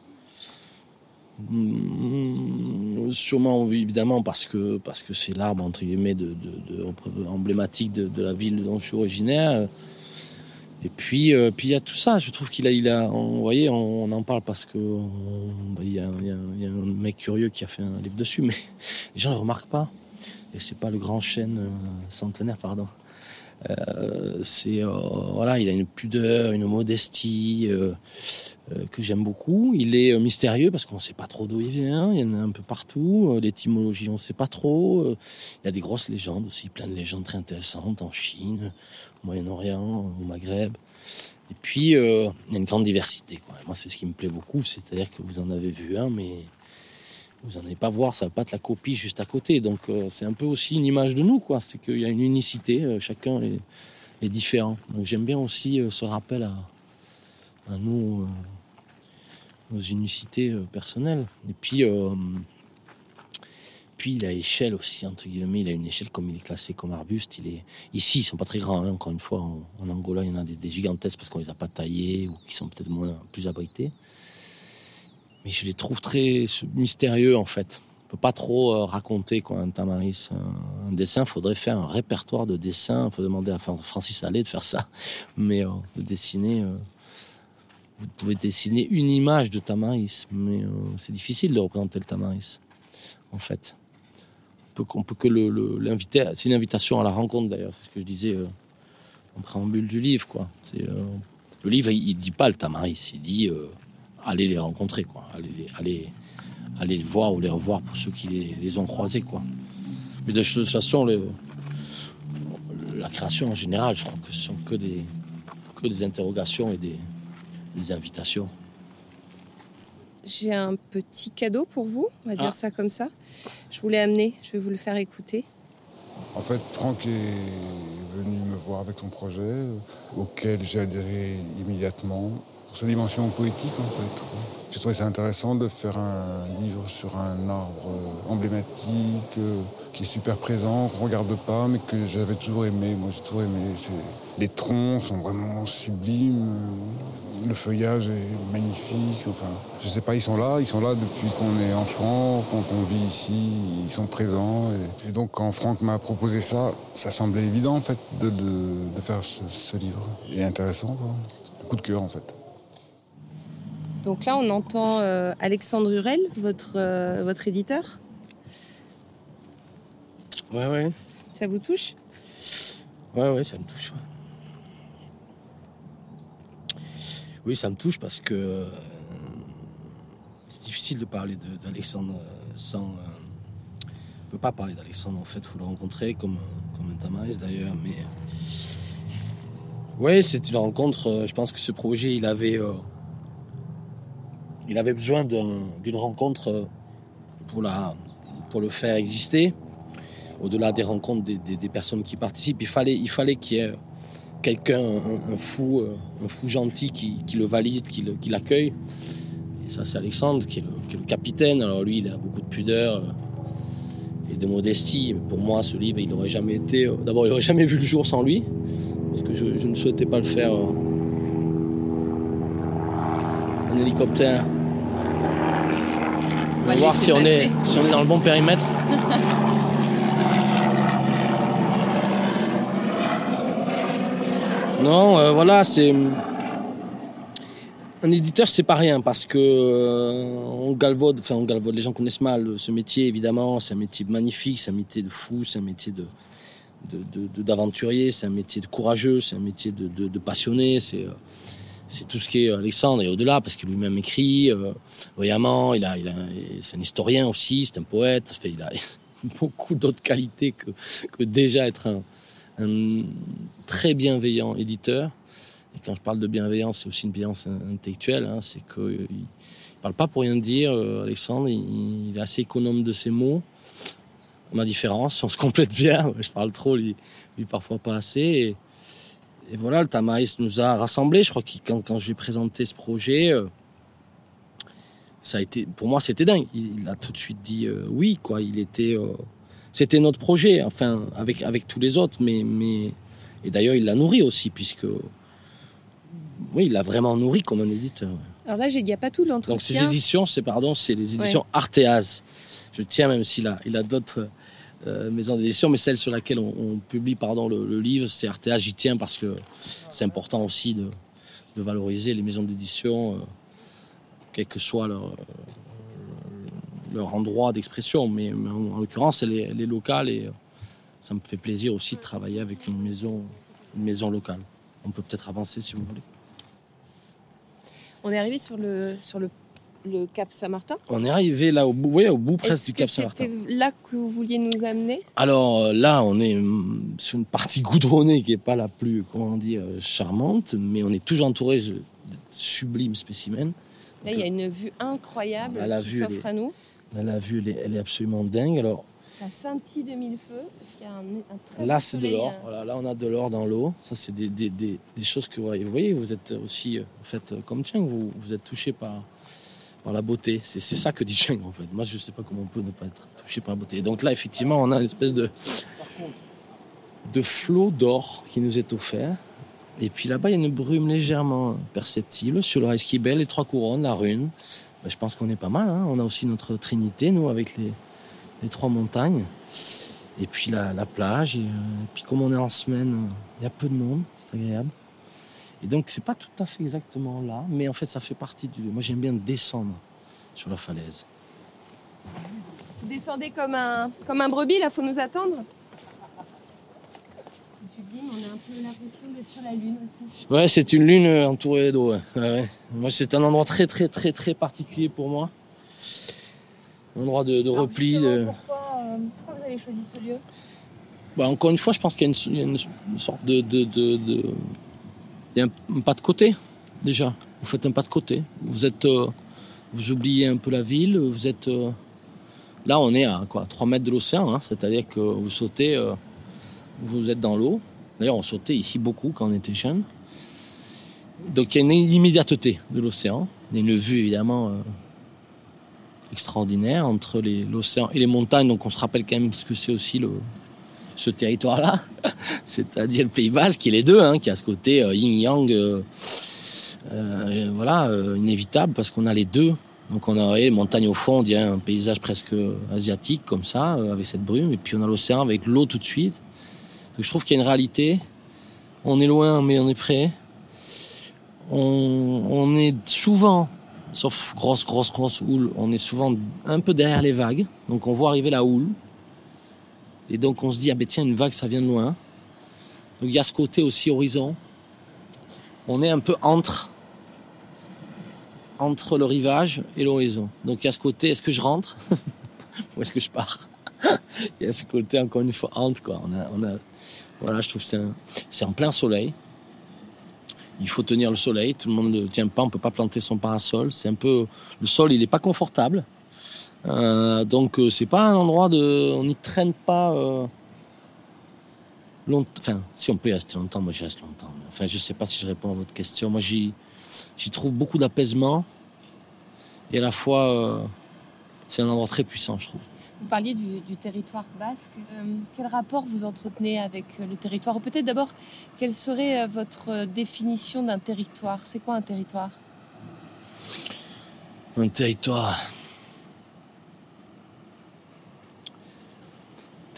Speaker 4: Mm, Sûrement, évidemment, parce que parce que c'est l'arbre entre guillemets emblématique de, la ville dont je suis originaire. Et puis, euh, puis il y a tout ça. Je trouve qu'il a, il a, vous voyez, on, en parle parce que bah, il il y a un mec curieux qui a fait un livre dessus, mais les gens ne le remarquent pas. Et c'est pas le grand chêne euh, centenaire, pardon. Euh, c'est euh, voilà, il a une pudeur, une modestie. euh, que j'aime beaucoup. Il est mystérieux parce qu'on ne sait pas trop d'où il vient. Il y en a un peu partout. L'étymologie, on ne sait pas trop. Il y a des grosses légendes aussi, plein de légendes très intéressantes en Chine, au Moyen-Orient, au Maghreb. Et puis, il y a une grande diversité. Quoi. Moi, c'est ce qui me plaît beaucoup. C'est-à-dire que vous en avez vu un, mais vous n'en allez pas voir, ça va pas être la copie juste à côté. Donc, euh, c'est un peu aussi une image de nous. quoi. C'est qu'il y a une unicité. euh, chacun est, différent. Donc, j'aime bien aussi euh, ce rappel à, nos unicités personnelles. Et puis, puis il a échelle aussi, entre guillemets, il a une échelle comme il est classé comme arbuste. Il est... Ici, ils sont pas très grands, hein, encore une fois. En, en Angola, il y en a des, des gigantesques parce qu'on les a pas taillés ou qui sont peut-être moins plus abrités. Mais je les trouve très mystérieux, en fait. On peut pas trop euh, raconter quoi, un tamaris, un, dessin. faudrait faire un répertoire de dessins. Faut demander à Fran- Francis Allais de faire ça. Mais euh, de dessiner... euh, vous pouvez dessiner une image de tamaris, mais c'est difficile de représenter le tamaris, en fait. On peut, peut que l'inviter. C'est une invitation à la rencontre, d'ailleurs. C'est ce que je disais en préambule du livre, quoi. Le livre, il, il dit pas le tamaris, il dit allez les rencontrer, quoi. Allez, les- allez, allez les voir ou les revoir pour ceux qui les, les ont croisés, quoi. Mais de toute façon, le- la création en général, je crois que ce sont que des, que des interrogations et des, des invitations.
Speaker 3: J'ai un petit cadeau pour vous, on va dire
Speaker 4: Ah.
Speaker 3: ça comme ça. Je vous l'ai amené, je vais vous le faire écouter.
Speaker 5: En fait, Franck est venu me voir avec son projet, auquel j'ai adhéré immédiatement, pour sa dimension poétique en fait. J'ai trouvé ça intéressant de faire un livre sur un arbre euh, emblématique, euh, qui est super présent, qu'on regarde pas, mais que j'avais toujours aimé. Moi, j'ai toujours aimé. Les troncs sont vraiment sublimes, le feuillage est magnifique. Enfin, je sais pas, ils sont là, ils sont là depuis qu'on est enfant, quand on vit ici, ils sont présents. Et, donc, quand Franck m'a proposé ça, ça semblait évident en fait de, de- faire ce, ce livre. Et intéressant, quoi. Coup de cœur en fait.
Speaker 3: Donc là, on entend euh, Alexandre Hurel, votre, euh, votre éditeur.
Speaker 4: Ouais, ouais.
Speaker 3: Ça vous touche?
Speaker 4: Ouais, ouais, ça me touche. Oui, ça me touche parce que euh, c'est difficile de parler d'Alexandre sans. on ne peut pas parler d'Alexandre, en fait, il faut le rencontrer comme, un- comme un tamaris d'ailleurs. Mais. Oui, c'est une rencontre. je pense que ce projet, il avait. Il avait besoin d'un- d'une rencontre euh, pour, le faire exister au-delà des rencontres des, personnes qui participent, il fallait, il fallait qu'il y ait quelqu'un, un, fou, euh, un fou gentil qui, le valide, qui le- qui l'accueille. Et ça, c'est Alexandre qui est, le, capitaine. Alors lui, il a beaucoup de pudeur euh, et de modestie. Pour moi, ce livre, il n'aurait jamais été. D'abord, il n'aurait jamais vu le jour sans lui, parce que je, je ne souhaitais pas le faire en hélicoptère. On va voir si on, est,
Speaker 3: passer.
Speaker 4: si on est dans le bon périmètre. [LAUGHS] Non, euh, voilà, c'est. Un éditeur, c'est pas rien parce que euh, on galvaude, enfin on galvaude, les gens connaissent mal ce métier évidemment, c'est un métier magnifique, c'est un métier de fou, c'est un métier de de- de- de- d'aventurier, c'est un métier de courageux, c'est un métier de passionné, c'est euh, c'est tout ce qui est Alexandre et au-delà parce que lui-même écrit euh, brillamment, il a, il a, c'est un historien aussi, c'est un poète, il a [LAUGHS] beaucoup d'autres qualités que, que déjà être un, très bienveillant éditeur. Et quand je parle de bienveillance, c'est aussi une bienveillance intellectuelle. hein, c'est qu'il ne parle pas pour rien dire. euh, Alexandre, il, est assez économe de ses mots. Ma différence, on se complète bien. [LAUGHS] Je parle trop, lui, lui parfois pas assez. Et voilà, le Tamaris nous a rassemblés. Je crois que quand, quand j'ai présenté ce projet, euh, ça a été, pour moi, c'était dingue. Il, il a tout de suite dit euh, oui, quoi. Il était, euh, c'était notre projet, enfin, avec, avec tous les autres, mais, mais, et d'ailleurs, il l'a nourri aussi, puisque, oui, il l'a vraiment nourri comme un éditeur.
Speaker 3: Alors là, il n'y a pas tout l'entretien.
Speaker 4: Donc, ces éditions, c'est, pardon, c'est les éditions Arteaz. Je tiens, même s'il a, il a d'autres euh, maisons d'édition, mais celle sur laquelle on, publie, pardon, le, livre, c'est Arteaz. J'y tiens parce que c'est important aussi de, valoriser les maisons d'édition, euh, quel que soit leur, endroit d'expression. Mais, en l'occurrence, elle est, elle est locale et euh, ça me fait plaisir aussi de travailler avec une maison, une maison locale. On peut peut-être avancer si vous voulez.
Speaker 3: On est arrivé sur le, sur le, le Cap Saint-Martin.
Speaker 4: On est arrivé là au bout, voyez, au bout presque du Cap Saint-Martin.
Speaker 3: c'était là que vous vouliez nous amener?
Speaker 4: Alors euh, là, on est hum, sur une partie goudronnée qui n'est pas la plus, comment dire, euh, charmante, mais on est toujours entouré de sublimes spécimens.
Speaker 3: Là, il y a une vue incroyable
Speaker 4: Là, la
Speaker 3: qui
Speaker 4: vue,
Speaker 3: s'offre à nous.
Speaker 4: Là, la vue, elle est, elle est absolument dingue. Alors
Speaker 3: Ça scintille de mille feux. Parce qu'il y a un, un très
Speaker 4: là, c'est de l'or. Voilà, là, on a de l'or dans l'eau. Ça, c'est des, des, des, des choses que vous voyez. Vous voyez, vous êtes aussi, en fait, euh, comme Cheng, vous, vous êtes touché par, par la beauté. C'est ça que dit Cheng, en fait. Moi, je sais pas comment on peut ne pas être touché par la beauté. Et donc là, effectivement, on a une espèce de, de flot d'or qui nous est offert. Et puis là-bas, il y a une brume légèrement perceptible sur le Reiskibel, les trois couronnes, la rune. Ben, je pense qu'on est pas mal. hein. On a aussi notre trinité, nous, avec les, les trois montagnes. Et puis la, la plage. Et, euh, puis comme on est en semaine, euh, il y a peu de monde. C'est agréable. Et donc, c'est pas tout à fait exactement là. Mais en fait, ça fait partie du... Moi, j'aime bien descendre sur la falaise.
Speaker 3: Vous descendez comme un, comme un brebis, là, faut nous attendre. C'est sublime, on a un peu l'impression d'être sur la lune. aussi.
Speaker 4: Ouais, c'est une lune euh, entourée d'eau. ouais. Ouais, ouais. Moi, c'est un endroit très, très, très, très particulier pour moi. Un endroit de, de
Speaker 3: Alors,
Speaker 4: repli. de-
Speaker 3: Pourquoi, euh, pourquoi vous avez choisi ce lieu?
Speaker 4: Bah, encore une fois, je pense qu'il y a une, il y a une- une sorte de, de, de- de- Il y a un, pas de côté, déjà. Vous faites un pas de côté. Vous êtes... euh, vous oubliez un peu la ville. Vous êtes... euh, Là, on est à quoi 3 mètres de l'océan. hein. C'est-à-dire que vous sautez... euh, vous êtes dans l'eau. D'ailleurs, on sautait ici beaucoup quand on était jeune. Donc, il y a une immédiateté de l'océan. Il y a une vue, évidemment... extraordinaire entre l'océan et les montagnes donc on se rappelle quand même ce que c'est aussi le, ce territoire-là, [LAUGHS] c'est-à-dire le Pays Basque, qui est les deux, hein, qui a ce côté euh, yin-yang, euh, euh, voilà, inévitable, parce qu'on a les deux. Donc on a les montagnes au fond, on dirait un paysage presque asiatique, comme ça, avec cette brume, et puis on a l'océan avec l'eau tout de suite. Donc je trouve qu'il y a une réalité. On est loin, mais on est près. On, on est souvent, sauf grosse, grosse, grosse houle, on est souvent un peu derrière les vagues. Donc on voit arriver la houle. Et donc on se dit, ah ben tiens, une vague, ça vient de loin. Donc il y a ce côté aussi horizon. On est un peu entre, entre le rivage et l'horizon. Donc il y a ce côté, est-ce que je rentre [LAUGHS] ou est-ce que je pars [LAUGHS] Il y a ce côté, encore une fois, entre, quoi. On a, on a, voilà, je trouve que c'est en plein soleil. Il faut tenir le soleil, tout le monde ne tient pas, on peut pas planter son parasol. C'est un peu, le sol, il est pas confortable. Euh, donc euh, c'est pas un endroit de, on n'y traîne pas. Euh, long- Enfin, si on peut y rester longtemps, moi j'y reste longtemps. Enfin, je sais pas si je réponds à votre question. Moi, j'y, j'y trouve beaucoup d'apaisement et à la fois, euh, c'est un endroit très puissant, je trouve.
Speaker 3: Vous parliez du, du territoire basque. Quel rapport vous entretenez avec le territoire? Ou peut-être d'abord, quelle serait votre définition d'un territoire? C'est quoi un territoire?
Speaker 4: Un territoire?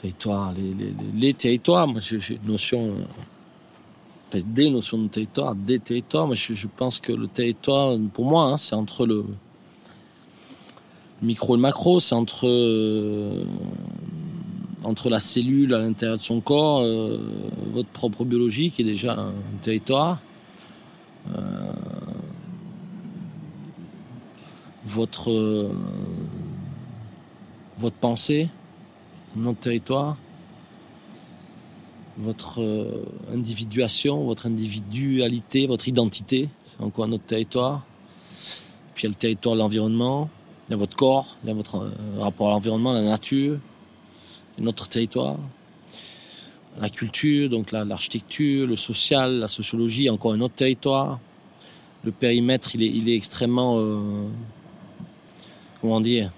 Speaker 4: Territoire, les, territoires, moi j'ai une notion, des notions de territoire, des territoires. Moi je, pense que le territoire, pour moi, hein, c'est entre le micro et le macro, c'est entre, euh, entre la cellule à l'intérieur de son corps, euh, votre propre biologie qui est déjà un territoire. votre, euh, votre pensée, notre territoire, votre euh, individuation, votre individualité, votre identité, c'est encore notre territoire. Puis il y a le territoire de l'environnement, il y a votre corps, il y a votre euh, rapport à l'environnement, la nature, notre territoire. la culture, donc la- l'architecture, le social, la sociologie, encore un autre territoire. Le périmètre, il est, il est extrêmement, euh, comment dire,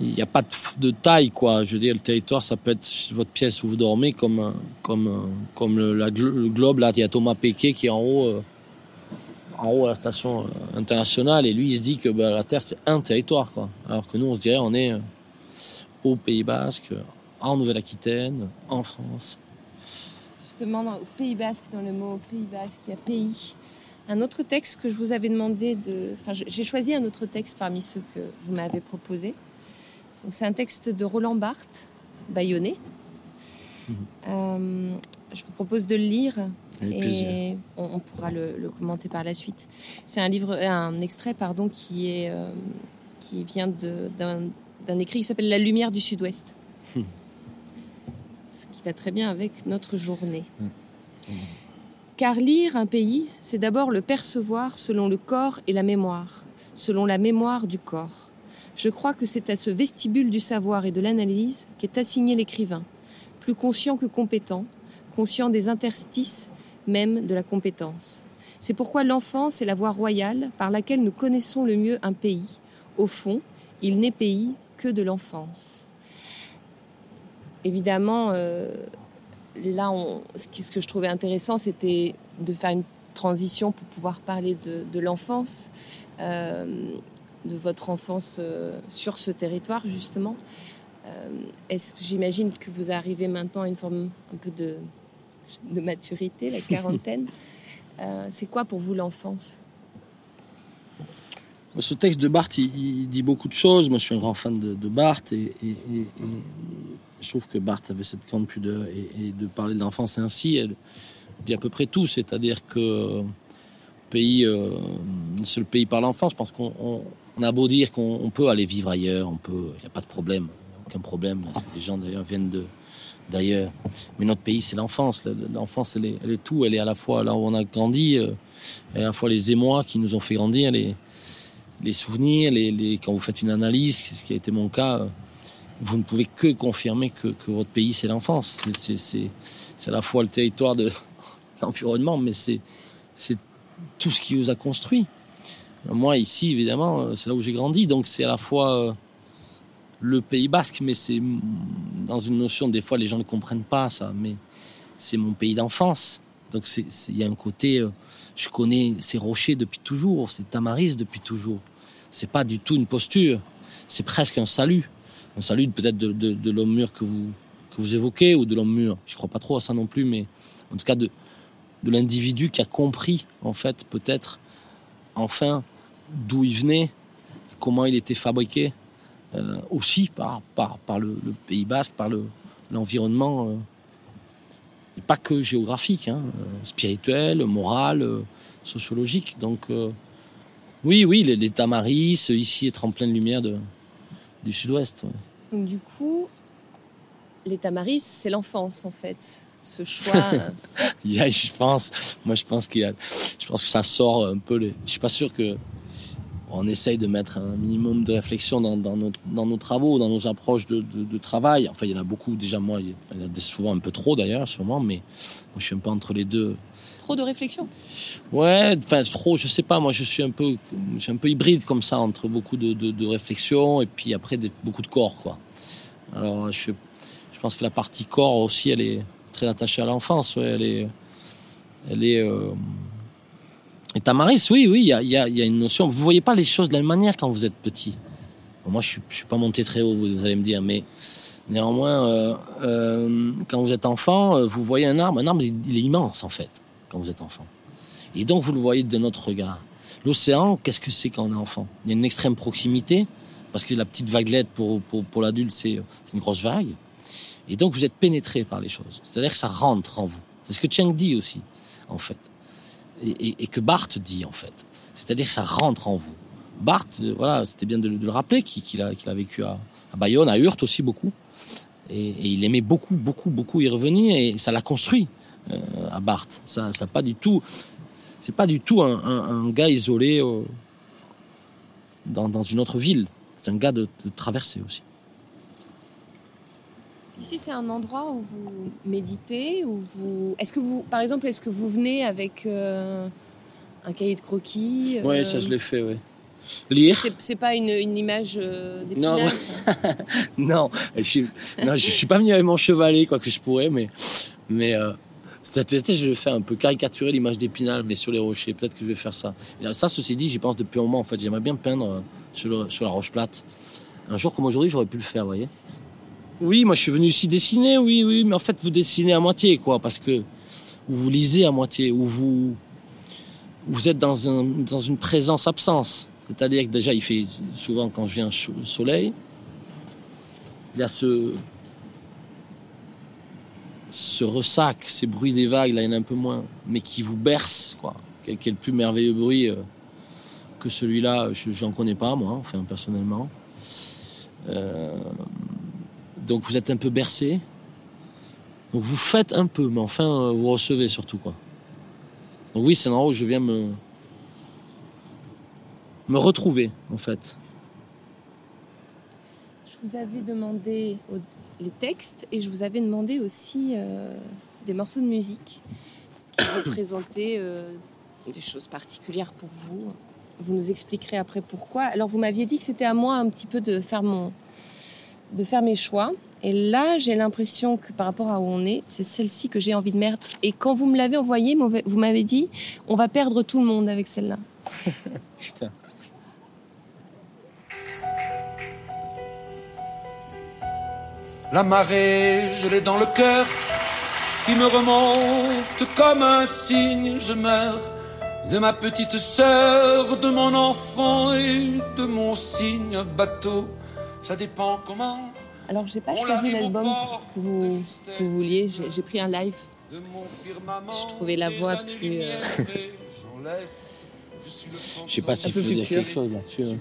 Speaker 4: il n'y a pas de, taille, quoi. Je veux dire, le territoire, ça peut être votre pièce où vous dormez, comme, un- comme, un- comme le, globe, là, il y a Thomas Pesquet qui est en haut, euh, en haut à la station euh, internationale, et lui, il se dit que bah, la Terre, c'est un territoire, quoi. Alors que nous, on se dirait, on est euh, au Pays Basque, en Nouvelle-Aquitaine, en France.
Speaker 3: Justement, au Pays Basque, dans le mot Pays Basque, il y a pays. Un autre texte que je vous avais demandé de. Enfin, j'ai choisi un autre texte parmi ceux que vous m'avez proposé. C'est un texte de Roland Barthes, Bayonnais. Euh, je vous propose de le lire
Speaker 4: Avec plaisir.
Speaker 3: et on, on pourra le, le commenter par la suite. C'est un livre, un extrait, pardon, qui est euh, qui vient d'un écrit qui s'appelle La lumière du Sud-Ouest.
Speaker 4: Hmm.
Speaker 3: Ce qui va très bien avec notre journée. Car lire un pays, c'est d'abord le percevoir selon le corps et la mémoire, selon la mémoire du corps. Je crois que c'est à ce vestibule du savoir et de l'analyse qu'est assigné l'écrivain, plus conscient que compétent, conscient des interstices même de la compétence. C'est pourquoi l'enfance est la voie royale par laquelle nous connaissons le mieux un pays. Au fond, il n'est pays que de l'enfance. Évidemment, euh, là, ce, que je trouvais intéressant, c'était de faire une transition pour pouvoir parler de, de l'enfance, euh, de votre enfance euh, sur ce territoire, justement. Euh, J'imagine que vous arrivez maintenant à une forme un peu de, de maturité, la quarantaine. [LAUGHS] Euh, C'est quoi pour vous l'enfance?
Speaker 4: Ce texte de Barthes, il, dit beaucoup de choses. Moi, je suis un grand fan de, de Barthes et, et- et- et je trouve que Barthes avait cette grande pudeur et, de parler de l'enfance ainsi, elle dit à peu près tout. C'est-à-dire que pays, euh, c'est le pays par l'enfance. Je pense qu'on on- a beau dire qu'on on peut aller vivre ailleurs, on peut, il n'y a pas de problème, aucun problème, parce que des gens d'ailleurs viennent d'ailleurs. Mais notre pays, c'est l'enfance. Le- L'enfance, elle est, elle tout. Elle est à la fois là où on a grandi, euh, et à la fois les émois qui nous ont fait grandir, les, souvenirs, les, quand vous faites une analyse, ce qui a été mon cas, euh, vous ne pouvez que confirmer que, que votre pays, c'est l'enfance. C'est- à la fois le territoire de [LAUGHS] l'environnement, mais c'est tout ce qui vous a construit. Moi, ici, évidemment, euh, c'est là où j'ai grandi, donc c'est à la fois euh, le Pays Basque, mais c'est dans une notion, des fois, les gens ne comprennent pas ça, mais c'est mon pays d'enfance. Donc il y a un côté, euh, je connais ces rochers depuis toujours, ces tamaris depuis toujours. C'est pas du tout une posture, c'est presque un salut. Un salut peut-être de, l'homme mûr que vous, que vous évoquez, ou de l'homme mûr, je crois pas trop à ça non plus, mais en tout cas de, de l'individu qui a compris, en fait, peut-être, enfin, d'où il venait, comment il était fabriqué, euh, aussi par, par, par le, le Pays Basque, par le, l'environnement, euh, et pas que géographique, hein, euh, spirituel, moral, euh, sociologique. Donc, oui, oui, les, les tamaris, ici, être en pleine lumière de, du sud-ouest. ouais.
Speaker 3: Donc du coup, les tamaris, c'est l'enfance en fait. Ce choix. [LAUGHS]
Speaker 4: Il y a, je pense, moi je pense qu'il a, je pense que ça sort un peu les, je suis pas sûr que on essaye de mettre un minimum de réflexion dans, dans, nos, dans nos travaux, dans nos approches de, de, de travail. Enfin, il y en a beaucoup déjà, moi, il y en a souvent un peu trop d'ailleurs, sûrement, mais moi je suis un peu entre les deux.
Speaker 3: trop de réflexion.
Speaker 4: Ouais, enfin trop, je sais pas. Moi, je suis un peu, je suis un peu hybride comme ça entre beaucoup de, de, de réflexion et puis après des- beaucoup de corps, quoi. Alors, je, je pense que la partie corps aussi, elle est très attachée à l'enfance. Ouais, elle est, elle est. Euh... Et Tamaris, oui, oui, il y a, y, a, y a une notion. Vous voyez pas les choses de la même manière quand vous êtes petit. Moi, je suis, suis pas monté très haut, vous, allez me dire, mais néanmoins, euh, euh, quand vous êtes enfant, euh, vous voyez un arbre. Un arbre, il, est immense en fait quand vous êtes enfant. Et donc, vous le voyez de notre regard. L'océan, qu'est-ce que c'est quand on est enfant? Il y a une extrême proximité, parce que la petite vaguelette pour, pour, pour l'adulte, c'est une grosse vague. Et donc, vous êtes pénétré par les choses. C'est-à-dire que ça rentre en vous. C'est ce que Cheng dit aussi, en fait. Et, que Barthes dit, en fait. C'est-à-dire que ça rentre en vous. Barthes, euh, voilà, c'était bien de, le- rappeler, qu'il a, vécu à, Bayonne, à Hurt aussi beaucoup. Et, il aimait beaucoup, beaucoup, beaucoup y revenir, et ça l'a construit euh, à Barthes. Ça, ça pas du tout. C'est pas du tout un, gars isolé euh, dans, dans une autre ville. C'est un gars de, de traversée aussi.
Speaker 3: Ici, c'est un endroit où vous méditez, où vous. Est-ce que vous, par exemple, est-ce que vous venez avec euh, un cahier de croquis euh,
Speaker 4: ça je l'ai fait, oui. Lire?
Speaker 3: C'est, pas une, une image euh,
Speaker 4: Non, ouais.
Speaker 3: ça [LAUGHS]
Speaker 4: Non, je suis, non, je suis pas venu avec mon chevalet, quoi que je pourrais, mais, mais euh, cet été, je vais faire un peu caricaturer l'image d'Épinal, mais sur les rochers. Peut-être que je vais faire ça. Ça, ceci dit, j'y pense depuis un moment. En fait, j'aimerais bien peindre sur, le- sur la roche plate. Un jour comme aujourd'hui, j'aurais pu le faire, vous voyez. Oui, moi, je suis venu ici dessiner, oui, oui, mais en fait, vous dessinez à moitié, quoi, parce que ou vous lisez à moitié, ou vous vous êtes dans, un, dans une présence-absence. C'est-à-dire que déjà, il fait souvent quand je viens chaud- soleil, il y a ce ce ressac, ces bruits des vagues, là il y en a un peu moins, mais qui vous berce, quoi. Quel, plus merveilleux bruit euh, que celui-là, je j'en connais pas moi, enfin personnellement. Euh, donc vous êtes un peu bercé. Donc vous faites un peu, mais enfin euh, vous recevez surtout quoi. Donc oui, c'est un endroit où je viens me me retrouver en fait.
Speaker 3: Je vous avais demandé les textes et je vous avais demandé aussi euh, des morceaux de musique qui [COUGHS] représentaient euh, des choses particulières pour vous. Vous nous expliquerez après pourquoi. Alors vous m'aviez dit que c'était à moi un petit peu de faire mon de faire mes choix. Et là, j'ai l'impression que par rapport à où on est, c'est celle-ci que j'ai envie de mettre. Et quand vous me l'avez envoyée, vous m'avez dit, on va perdre tout le monde avec celle-là. [LAUGHS]
Speaker 4: Putain.
Speaker 6: La marée, je l'ai dans le cœur, qui me remonte comme un signe. Je meurs de ma petite sœur, de mon enfant et de mon signe. Bateau, ça dépend comment.
Speaker 3: Alors, j'ai pas
Speaker 6: On
Speaker 3: choisi l'album que vous, que vouliez. J'ai pris un live.
Speaker 6: De mon firmament,
Speaker 3: Je trouvais la voix plus, euh. [LAUGHS]
Speaker 6: Je
Speaker 4: sais pas
Speaker 3: peu
Speaker 4: faut dire quelque chose là-dessus. hein,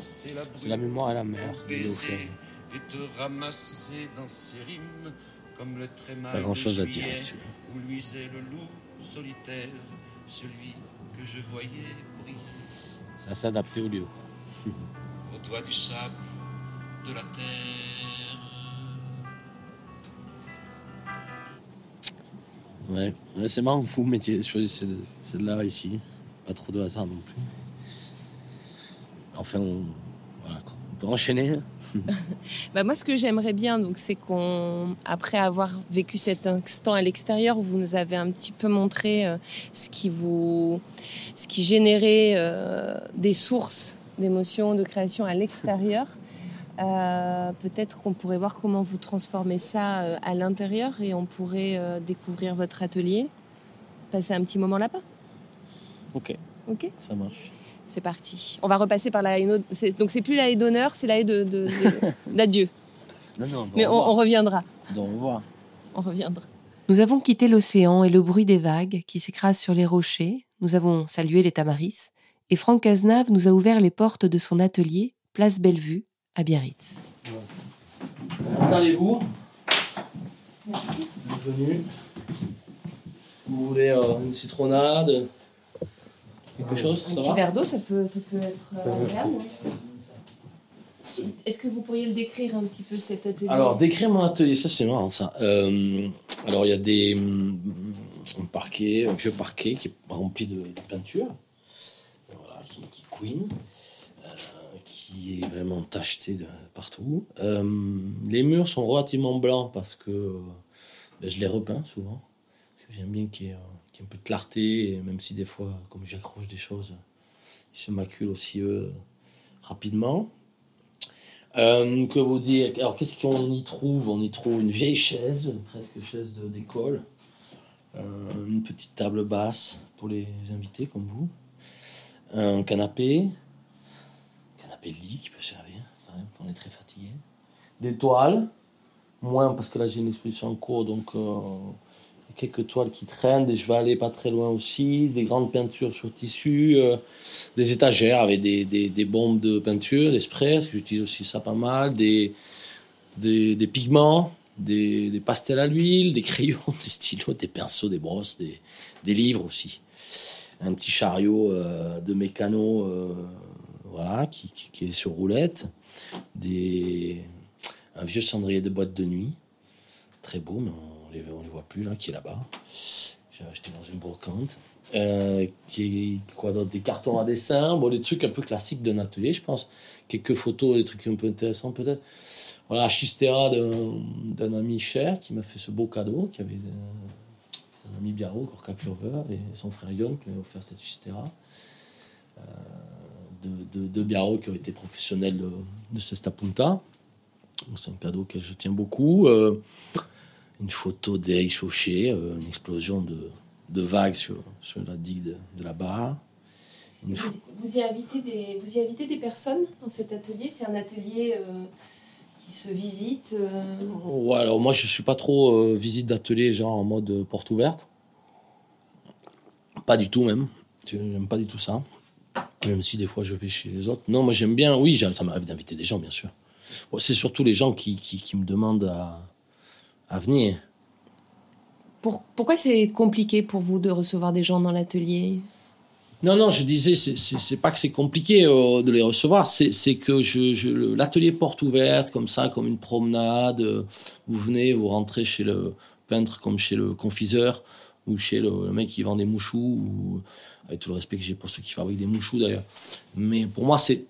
Speaker 4: c'est-
Speaker 6: la
Speaker 4: mémoire à la mer.
Speaker 6: Pour baiser et te ramasser dans ses rimes comme le tréma
Speaker 4: Pas grand chose à dire là-dessus.
Speaker 6: où luisait le loup solitaire, celui que je voyais briller
Speaker 4: C'est à s'adapter au lieu. quoi.
Speaker 6: Au doigt du sable de la terre.
Speaker 4: Ouais, Ouais, c'est marrant vous mettiez choisissez celle- celle-là ici. Pas trop de hasard non plus. Enfin, on, voilà, quoi. on peut enchaîner. hein. [LAUGHS]
Speaker 3: Bah, moi, ce que j'aimerais bien, donc, c'est qu'on, après avoir vécu cet instant à l'extérieur, où vous nous avez un petit peu montré euh, ce qui vous, ce qui générait euh, des sources d'émotions, de création à l'extérieur. euh, peut-être qu'on pourrait voir comment vous transformez ça euh, à l'intérieur et on pourrait euh, découvrir votre atelier, passer un petit moment là-bas.
Speaker 4: Ok,
Speaker 3: Ok,
Speaker 4: ça marche.
Speaker 3: c'est parti. On va repasser par la haie. Donc c'est plus la haie d'honneur, c'est la haie de, de- de- [LAUGHS] d'adieu.
Speaker 4: Non, non, bon,
Speaker 3: Mais on, on reviendra.
Speaker 4: Donc, au revoir.
Speaker 3: On reviendra.
Speaker 1: Nous avons quitté l'océan et le bruit des vagues qui s'écrasent sur les rochers. Nous avons salué les Tamaris. Et Franck Cazenave nous a ouvert les portes de son atelier, place Bellevue, à Biarritz.
Speaker 4: Installez-vous.
Speaker 3: Merci.
Speaker 4: Bienvenue. Vous voulez euh, une citronnade Quelque chose
Speaker 3: Un
Speaker 4: Ça
Speaker 3: petit
Speaker 4: va
Speaker 3: verre d'eau, ça peut, ça peut être euh, agréable. Est-ce que vous pourriez le décrire un petit peu cet atelier?
Speaker 4: Alors, décrire mon atelier, ça c'est marrant ça. Euh, alors, il y a des hum, un parquet, un vieux parquet qui est rempli de, de peinture, euh, qui est vraiment tacheté partout. Euh, les murs sont relativement blancs parce que euh, ben, je les repeins souvent. J'aime bien qu'il y, ait, un peu de clarté, même si des fois, comme j'accroche des choses, ils se maculent aussi rapidement. Que vous dire? Alors, qu'est-ce qu'on y trouve? On y trouve une vieille chaise, presque chaise d'école, une petite table basse pour les invités comme vous, un canapé, canapé lit qui peut servir quand même, on est très fatigué, des toiles, moins parce que là j'ai une exposition en cours, donc euh, quelques toiles qui traînent, des chevalets pas très loin aussi, des grandes peintures sur tissu. euh, des étagères avec des, bombes de peinture, des sprays, parce que j'utilise aussi ça pas mal, des, des, pigments, des, pastels à l'huile, des [LAUGHS] crayons, des stylos, des pinceaux, des brosses, des livres aussi. Un petit chariot euh, de mécano euh, voilà, qui, qui, est sur roulette, des, un vieux cendrier de boîte de nuit, très beau, mais on les, on les voit plus là, qui est là-bas. J'ai acheté dans une brocante. Euh, qui, quoi d'autre Des cartons à dessin, bon, des trucs un peu classiques d'un atelier, je pense. Quelques photos, des trucs un peu intéressants peut-être. Voilà, la chistera d'un ami cher qui m'a fait ce beau cadeau, qui avait ami Biarro, Gorka Curver, et son frère Yon qui m'avait offert cette chistera. Euh, de, de, de, Biarro qui ont été professionnels de, de Cesta Punta. C'est un cadeau que je tiens beaucoup. Euh, une photo d'Eric Chauchet, euh, une explosion de, de vagues sur, sur, la digue de, de la barre.
Speaker 1: Vous, vous, y invitez des, vous y invitez des personnes dans cet atelier? C'est un atelier euh, qui se visite euh...
Speaker 4: Ouais, alors moi je suis pas trop euh, visite d'atelier, genre en mode porte ouverte. Pas du tout même. J'aime pas du tout ça. Même si des fois je vais chez les autres. Non, moi j'aime bien, oui, ça m'arrive d'inviter des gens, bien sûr. Bon, c'est surtout les gens qui, qui, qui me demandent à, à venir.
Speaker 1: Pour, pourquoi c'est compliqué pour vous de recevoir des gens dans l'atelier?
Speaker 4: Non, non, je disais, c'est pas que c'est compliqué euh, de les recevoir, c'est que je, l'atelier porte ouverte, comme ça, comme une promenade. Euh, vous venez, vous rentrez chez le peintre comme chez le confiseur, ou chez le, mec qui vend des mouchous, ou, avec tout le respect que j'ai pour ceux qui fabriquent des mouchous d'ailleurs. Mais pour moi, c'est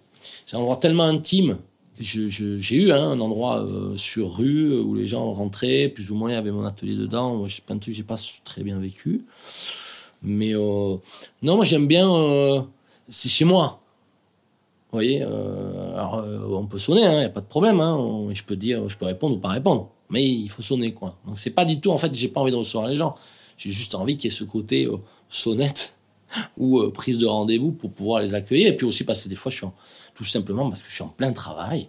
Speaker 4: un endroit tellement intime j'ai eu hein, un endroit euh, sur rue où les gens rentraient, plus ou moins, il y avait mon atelier dedans. Moi, c'est un truc que j'ai pas très bien vécu. Mais euh, non, moi j'aime bien. Euh, c'est chez moi. Vous voyez euh, Alors, euh, on peut sonner, il hein, n'y a pas de problème. Hein, on, je peux dire, je peux répondre ou pas répondre. Mais il faut sonner, quoi. Donc, c'est pas du tout, en fait, j'ai pas envie de recevoir les gens. J'ai juste envie qu'il y ait ce côté sonnette [LAUGHS] ou prise de rendez-vous pour pouvoir les accueillir. Et puis aussi parce que des fois, je suis tout simplement parce que je suis en plein travail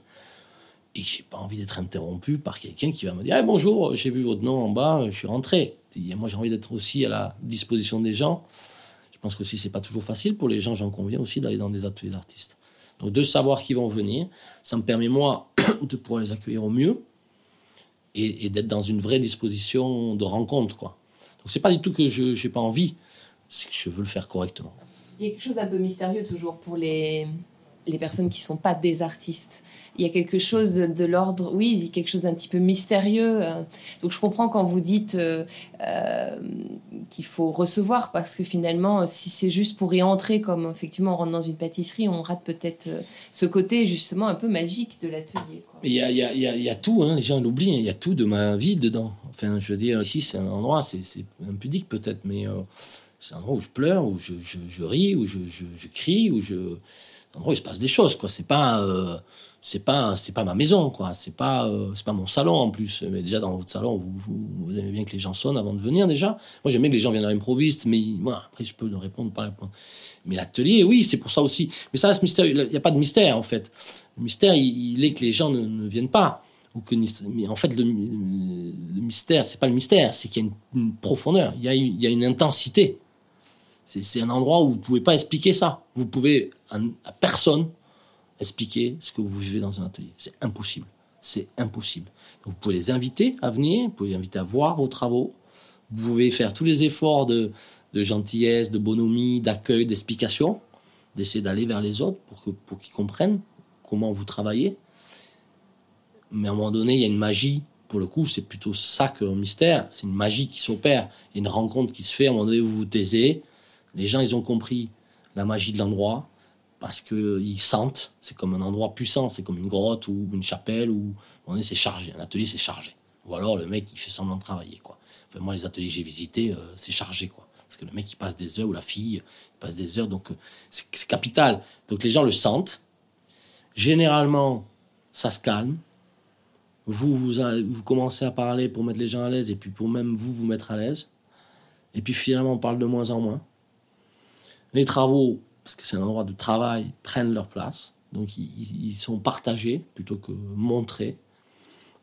Speaker 4: et que j'ai pas envie d'être interrompu par quelqu'un qui va me dire hey, bonjour, j'ai vu votre nom en bas, je suis rentré. Et moi, j'ai envie d'être aussi à la disposition des gens. Je pense que si c'est pas toujours facile pour les gens, j'en conviens aussi d'aller dans des ateliers d'artistes. Donc de savoir qui vont venir, ça me permet moi [COUGHS] de pouvoir les accueillir au mieux et, et d'être dans une vraie disposition de rencontre, quoi. Donc c'est pas du tout que je n'ai pas envie, c'est que je veux le faire correctement.
Speaker 1: Il y a quelque chose d'un peu mystérieux toujours pour les les personnes qui sont pas des artistes. Il y a quelque chose de, l'ordre, oui, quelque chose d'un petit peu mystérieux. Donc je comprends quand vous dites euh, euh, qu'il faut recevoir, parce que finalement, si c'est juste pour y entrer, comme effectivement on rentre dans une pâtisserie, on rate peut-être euh, ce côté justement un peu magique de l'atelier.
Speaker 4: Il y a, y, a, y, a, y a, tout, hein, les gens l'oublient, il y a tout de ma vie dedans. Enfin, je veux dire, ici c'est un endroit, c'est impudique peut-être, mais euh, c'est un endroit où je pleure, où je, ris, où je, crie, où je en gros, il se passe des choses, quoi. C'est pas, euh, c'est pas, c'est pas ma maison, quoi. C'est pas, euh, c'est pas mon salon en plus. Mais déjà dans votre salon, vous, aimez bien que les gens sonnent avant de venir déjà. Moi, j'aime bien que les gens viennent à l'improviste, mais après je peux leur répondre, pas répondre. Mais l'atelier, oui, c'est pour ça aussi. Mais ça reste mystérieux. Il n'y a pas de mystère en fait. Le mystère, il, est que les gens ne, ne viennent pas. Ou que, mais en fait, le, le mystère, c'est pas le mystère, c'est qu'il y a une, une profondeur, il y a, il y a une intensité. C'est un endroit où vous ne pouvez pas expliquer ça. Vous pouvez à, personne expliquer ce que vous vivez dans un atelier. C'est impossible. C'est impossible. Vous pouvez les inviter à venir, vous pouvez les inviter à voir vos travaux. Vous pouvez faire tous les efforts de, gentillesse, de bonhomie, d'accueil, d'explication, d'essayer d'aller vers les autres pour qu'ils pour qu'ils comprennent comment vous travaillez. Mais à un moment donné, il y a une magie pour le coup, c'est plutôt ça qu'un mystère. C'est une magie qui s'opère. Il y a une rencontre qui se fait. À un moment donné, vous vous taisez, les gens, ils ont compris la magie de l'endroit parce qu'ils sentent, c'est comme un endroit puissant, c'est comme une grotte ou une chapelle où on est, c'est chargé, un atelier c'est chargé. Ou alors le mec il fait semblant de travailler quoi. Enfin, moi les ateliers que j'ai visités, euh, c'est chargé quoi. Parce que le mec il passe des heures ou la fille il passe des heures, donc euh, c'est capital. Donc les gens le sentent. Généralement, ça se calme. Vous, vous, vous commencez à parler pour mettre les gens à l'aise et puis pour même vous vous mettre à l'aise. Et puis finalement on parle de moins en moins les travaux, parce que c'est un endroit de travail, prennent leur place. Donc ils, sont partagés plutôt que montrés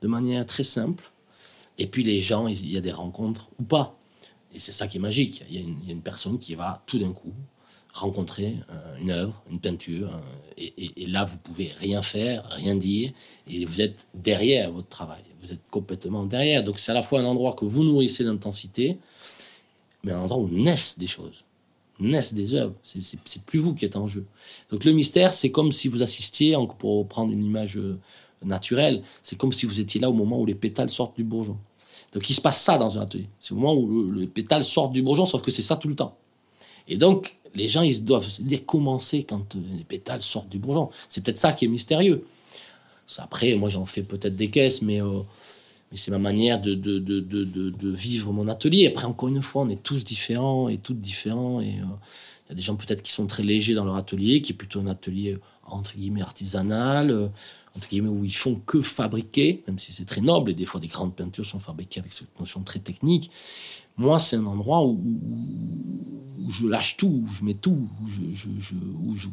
Speaker 4: de manière très simple. Et puis les gens, il y a des rencontres ou pas. Et c'est ça qui est magique. Il y, a une, personne qui va tout d'un coup rencontrer euh, une œuvre, une peinture, euh, et, là vous pouvez rien faire, rien dire, et vous êtes derrière votre travail. Vous êtes complètement derrière. Donc c'est à la fois un endroit que vous nourrissez d'intensité, mais un endroit où naissent des choses naissent des œuvres. C'est plus vous qui êtes en jeu. Donc le mystère, c'est comme si vous assistiez, pour prendre une image naturel. C'est comme si vous étiez là au moment où les pétales sortent du bourgeon. Donc il se passe ça dans un atelier. C'est au moment où le, pétale sort du bourgeon, sauf que c'est ça tout le temps. Et donc les gens, ils doivent se c'est quand euh, les pétales sortent du bourgeon? C'est peut-être ça qui est mystérieux. Après, moi j'en fais peut-être des caisses, mais, euh, mais c'est ma manière de, de, de, de, vivre mon atelier. Après, encore une fois, on est tous différents et toutes différents. Et euh, il y a des gens peut-être qui sont très légers dans leur atelier, qui est plutôt un atelier entre guillemets artisanal où ils font que fabriquer, même si c'est très noble, et des fois des grandes peintures sont fabriquées avec cette notion très technique. Moi, c'est un endroit où, je lâche tout, où je mets tout, je,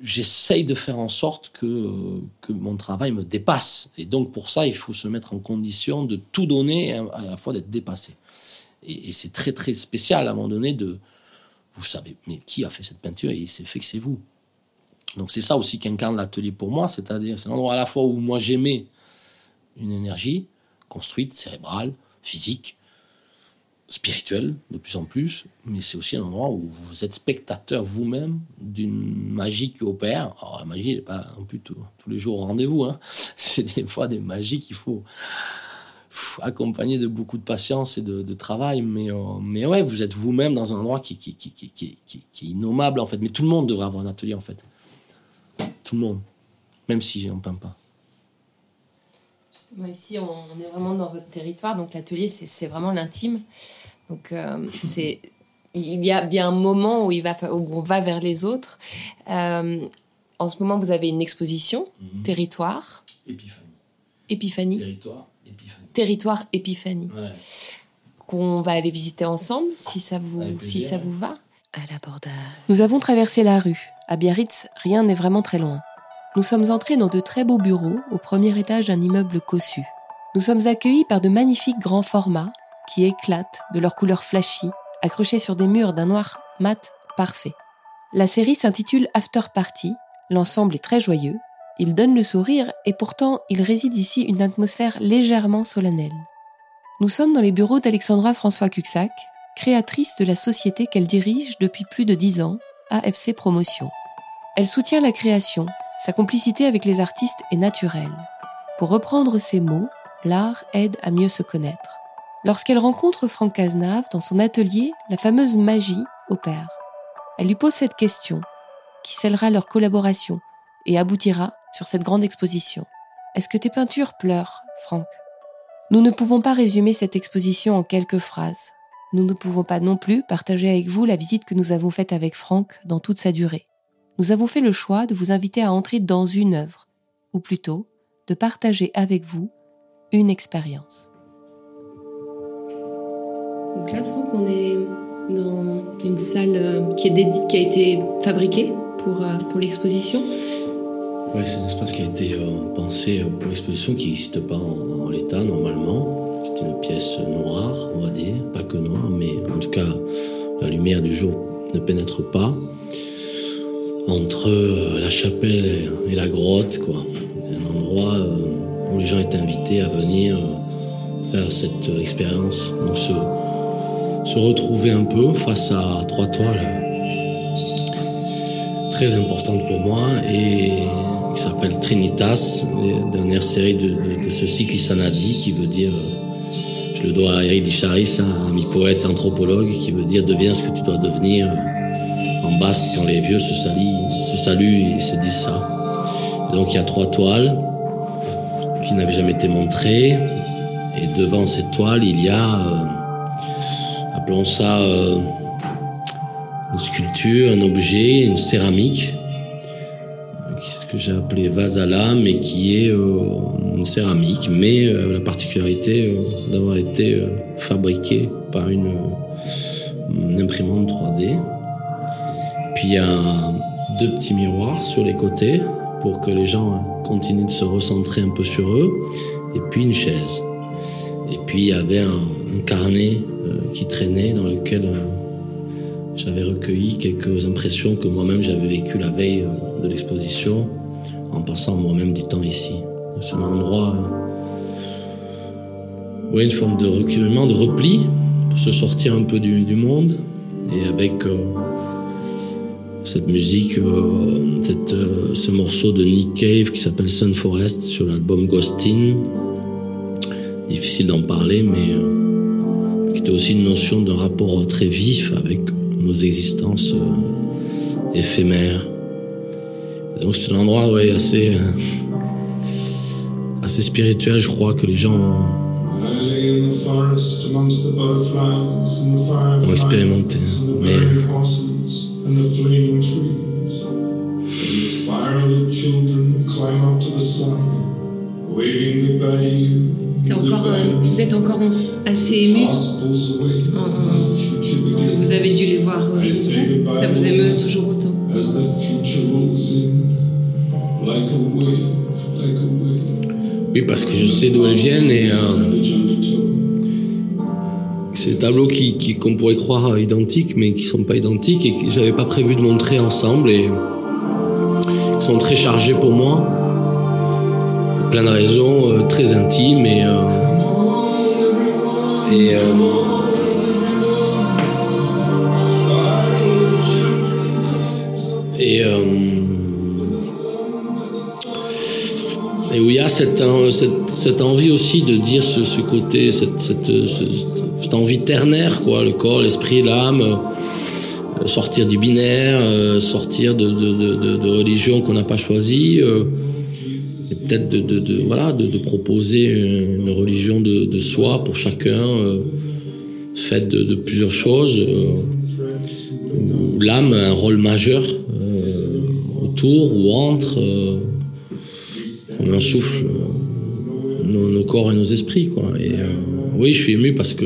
Speaker 4: j'essaye de faire en sorte que, que mon travail me dépasse. Et donc, pour ça, il faut se mettre en condition de tout donner et à la fois d'être dépassé. Et, et c'est très, très spécial à un moment donné de. Vous savez, mais qui a fait cette peinture Et il s'est fait que c'est vous. Donc c'est ça aussi qu'incarne l'atelier pour moi, c'est-à-dire c'est l'endroit à la fois où moi j'aimais une énergie construite, cérébrale, physique, spirituelle de plus en plus, mais c'est aussi un endroit où vous êtes spectateur vous-même d'une magie qui opère. Alors la magie n'est pas non plus tous les jours au rendez-vous, hein. [LAUGHS] c'est des fois des magies qu'il faut, accompagner de beaucoup de patience et de, travail, mais, euh, mais ouais, vous êtes vous-même dans un endroit qui, qui, qui, qui, est innommable en fait, mais tout le monde devrait avoir un atelier en fait. Tout le monde. Même si on ne peint pas.
Speaker 1: Justement, ici, on, est vraiment dans votre territoire. Donc, l'atelier, c'est vraiment l'intime. Donc, euh, c'est. Il y a bien un moment où, il va, où on va vers les autres. Euh, en ce moment, vous avez une exposition, mhm. Territoire.
Speaker 4: Épiphanie.
Speaker 1: Épiphanie.
Speaker 4: Territoire, Épiphanie.
Speaker 1: Territoire, Épiphanie. Qu'on va aller visiter ensemble, si ça vous, si ça vous va. À l'abordage. Nous avons traversé la rue. À Biarritz, rien n'est vraiment très loin. Nous sommes entrés dans de très beaux bureaux au premier étage d'un immeuble cossu. Nous sommes accueillis par de magnifiques grands formats qui éclatent de leurs couleurs flashy, accrochés sur des murs d'un noir mat parfait. La série s'intitule After Party. L'ensemble est très joyeux. Il donne le sourire et pourtant il réside ici une atmosphère légèrement solennelle. Nous sommes dans les bureaux d'Alexandra François Cuxac, créatrice de la société qu'elle dirige depuis plus de dix ans AFC Promotion. Elle soutient la création, sa complicité avec les artistes est naturelle. Pour reprendre ses mots, l'art aide à mieux se connaître. Lorsqu'elle rencontre Franck Cazenave dans son atelier, la fameuse magie opère. Elle lui pose cette question, qui scellera leur collaboration et aboutira sur cette grande exposition. Est-ce que tes peintures pleurent, Franck Nous ne pouvons pas résumer cette exposition en quelques phrases nous ne pouvons pas non plus partager avec vous la visite que nous avons faite avec Franck dans toute sa durée. Nous avons fait le choix de vous inviter à entrer dans une œuvre, ou plutôt de partager avec vous une expérience. Donc là, Franck, on est dans une salle euh, qui, est qui a été fabriquée pour, euh, pour l'exposition.
Speaker 4: Oui, c'est un espace qui a été euh, pensé pour l'exposition qui n'existe pas en l'état normalement. C'est une pièce noire, on va dire, pas que noire, mais en tout cas, la lumière du jour ne pénètre pas. Entre la chapelle et la grotte, quoi. Un endroit où les gens étaient invités à venir faire cette expérience. Se retrouver un peu face à trois toiles très importantes pour moi et qui s'appelle Trinitas, dernière série de, ce cycle Isanadi qui veut dire je le dois à Eric Dicharis, un ami poète anthropologue, qui veut dire deviens ce que tu dois devenir en basque quand les vieux se, saluent, se saluent et se disent ça. donc il y a trois toiles qui n'avaient jamais été montrées. Et devant cette toile, il y a, euh, appelons ça euh, une sculpture, un objet, une céramique que j'ai appelé vase à lame et qui est euh, une céramique, mais euh, la particularité d'avoir été fabriqué par une, imprimante 3D. Puis il y a deux petits miroirs sur les côtés pour que les gens continuent de se recentrer un peu sur eux, et puis une chaise. Et puis il y avait un, un carnet qui traînait dans lequel j'avais recueilli quelques impressions que moi-même j'avais vécues la veille de l'exposition en passant moi-même du temps ici. C'est un endroit, où une forme de recueillement, de repli, pour se sortir un peu du, monde, et avec, euh, cette musique, euh, cette, euh, ce morceau de Nick Cave qui s'appelle Sun Forest sur l'album Ghostin. Difficile d'en parler, mais euh, qui était aussi une notion de rapport très vif avec nos existences euh, éphémères. Donc c'est un endroit ouais, assez, euh, assez spirituel, je crois, que les gens ont, ont expérimenté. Mais
Speaker 7: children climb up to the sun, waving goodbye to you.
Speaker 1: Encore, euh, vous êtes encore assez ému. Vous avez dû les voir. euh, ça vous émeut toujours autant.
Speaker 7: As the future rolls in, like a wave, like a wave.
Speaker 4: oui, parce que je sais d'où elles viennent et euh, des tableaux qui, qui- qu'on pourrait croire identiques, mais qui sont pas identiques et que j'avais pas prévu de montrer ensemble et qui sont très chargés pour moi. Plein de raisons euh, très intimes et euh, et euh, et où il y a cette, cette, cette envie aussi de dire ce, ce côté, cette, cette, ce- cette envie ternaire, quoi, le corps, l'esprit, l'âme, sortir du binaire, sortir de, de, de, de, religions qu'on n'a pas choisies, et peut-être de, voilà, de, proposer une religion de, soi pour chacun, euh, faite de, plusieurs choses, euh, où l'âme a un rôle majeur euh, autour ou entre. comme un souffle nos, nos corps et nos esprits quoi et oui je suis ému parce que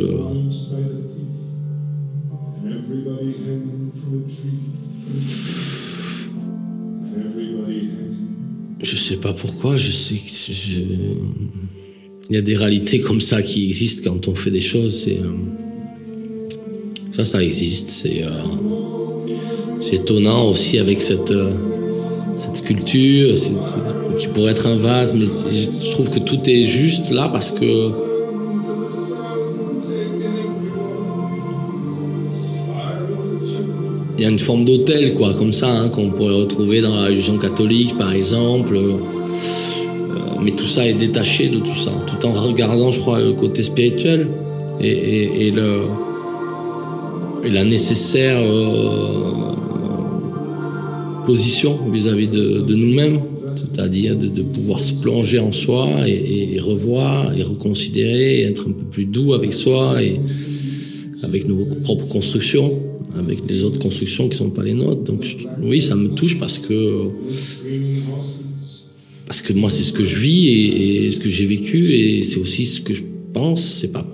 Speaker 4: sais pas pourquoi je sais que je... il y a des réalités comme ça qui existent quand on fait des choses euh, ça ça existe c'est euh, c'est étonnant aussi avec cette euh, culture qui pourrait être un vase mais je trouve que tout est juste là parce que il y a une forme d'hôtel, quoi, comme ça, hein, qu'on pourrait retrouver dans la religion catholique, par exemple. Euh, mais tout ça est détaché de tout ça, tout en regardant, je crois, le côté spirituel et, la nécessaire euh, position vis-à-vis de, nous-mêmes, c'est-à-dire de, pouvoir se plonger en soi et- et revoir et reconsidérer, et être un peu plus doux avec soi et avec nos propres constructions, avec les autres constructions qui sont pas les nôtres. Donc oui, ça me touche parce que parce que moi c'est ce que je vis et, ce que j'ai vécu et c'est aussi ce que je pense. C'est pas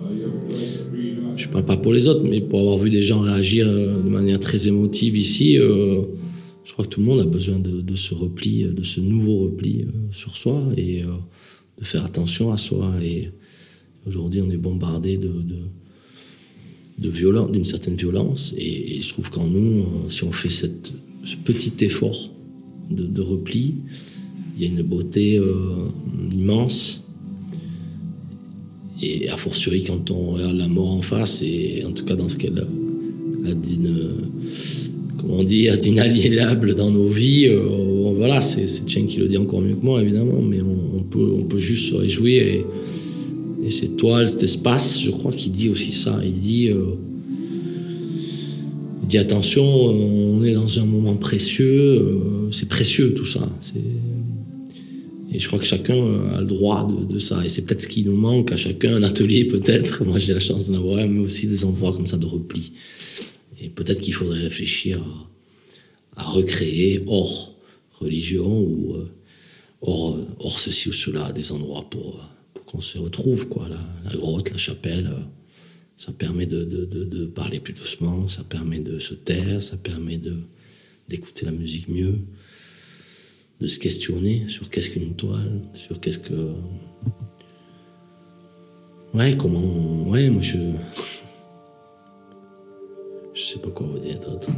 Speaker 4: je parle pas pour les autres, mais pour avoir vu des gens réagir euh, de manière très émotive ici, euh, je crois que tout le monde a besoin de, ce repli, de ce nouveau repli euh, sur soi et de faire attention à soi. Et aujourd'hui, on est bombardé de, de violence, d'une certaine violence. Et, je trouve qu'en nous, euh, si on fait cette, ce petit effort de, repli, il y a une beauté euh, immense. Et a fortiori quand on regarde la mort en face, et en tout cas dans ce qu'elle a, d'ine- comment dire, d'inaliénable [LAUGHS] dans nos vies, euh, voilà, c'est Chen qui le dit encore mieux que moi évidemment, mais on, on peut, on peut juste se réjouir. Et cette toile, cet espace, je crois qu'il dit aussi ça. Il dit, euh, dit attention, on est dans un moment précieux, euh, c'est précieux tout ça. Et je crois que chacun a le droit de, ça. Et c'est peut-être ce qui nous manque à chacun, un atelier peut-être. Moi j'ai la chance d'en avoir mais aussi des endroits comme ça de repli. Et peut-être qu'il faudrait réfléchir à, recréer hors religion ou euh, hors, ceci ou cela des endroits pour qu'on se retrouve. Quoi. La, la grotte, la chapelle, euh, ça permet de, de, de, parler plus doucement, ça permet de se taire, ça permet d'écouter la musique mieux de se questionner sur qu'est-ce qu'une toile, sur qu'est-ce que. Ouais, comment. Ouais, moi je. [LAUGHS] Je sais pas quoi vous dire d'autre.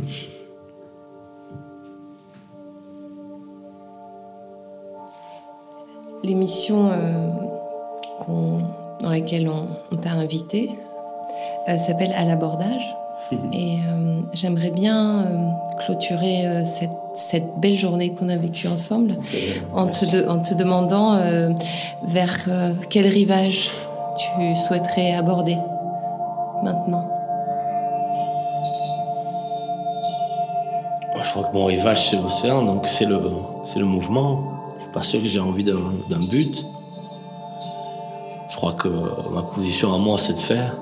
Speaker 1: L'émission euh, dans laquelle on, on t'a invité euh, s'appelle À l'abordage. [LAUGHS] Et euh, j'aimerais bien euh, clôturer cette, cette belle journée qu'on a vécue ensemble en te, de- en te demandant vers quel rivage tu souhaiterais aborder maintenant.
Speaker 4: Moi, je crois que mon rivage, c'est l'océan, donc c'est le, c'est le mouvement. Je suis pas sûr que j'ai envie d'un, d'un but. Je crois que ma position à moi, c'est de faire.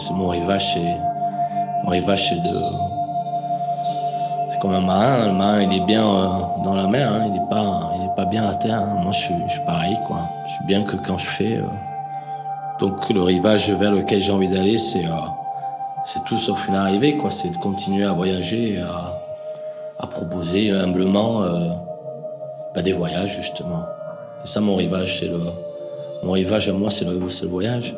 Speaker 4: C'est mon rivage, c'est mon rivage, c'est de. C'est comme un marin. Le marin, il est bien euh, dans la mer, hein, il est pas, pas bien à terre. hein. Moi, je suis, je suis pareil, quoi. Je suis bien que quand je fais. euh, Donc, le rivage vers lequel j'ai envie d'aller, c'est, euh, c'est tout sauf une arrivée, quoi. C'est de continuer à voyager, et à proposer humblement bah, des voyages justement. C'est ça mon rivage, c'est le mon rivage à moi, c'est le, voyage.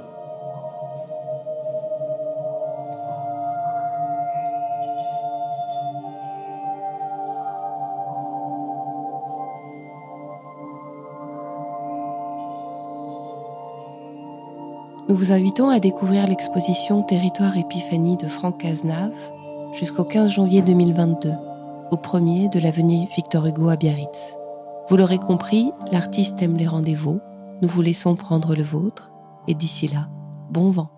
Speaker 1: Nous vous invitons à découvrir l'exposition Territoire Épiphanie de Franck Cazenave jusqu'au 15 janvier 2022, au premier de l'avenue Victor Hugo à Biarritz. Vous l'aurez compris, l'artiste aime les rendez-vous, nous vous laissons prendre le vôtre, et d'ici là, bon vent.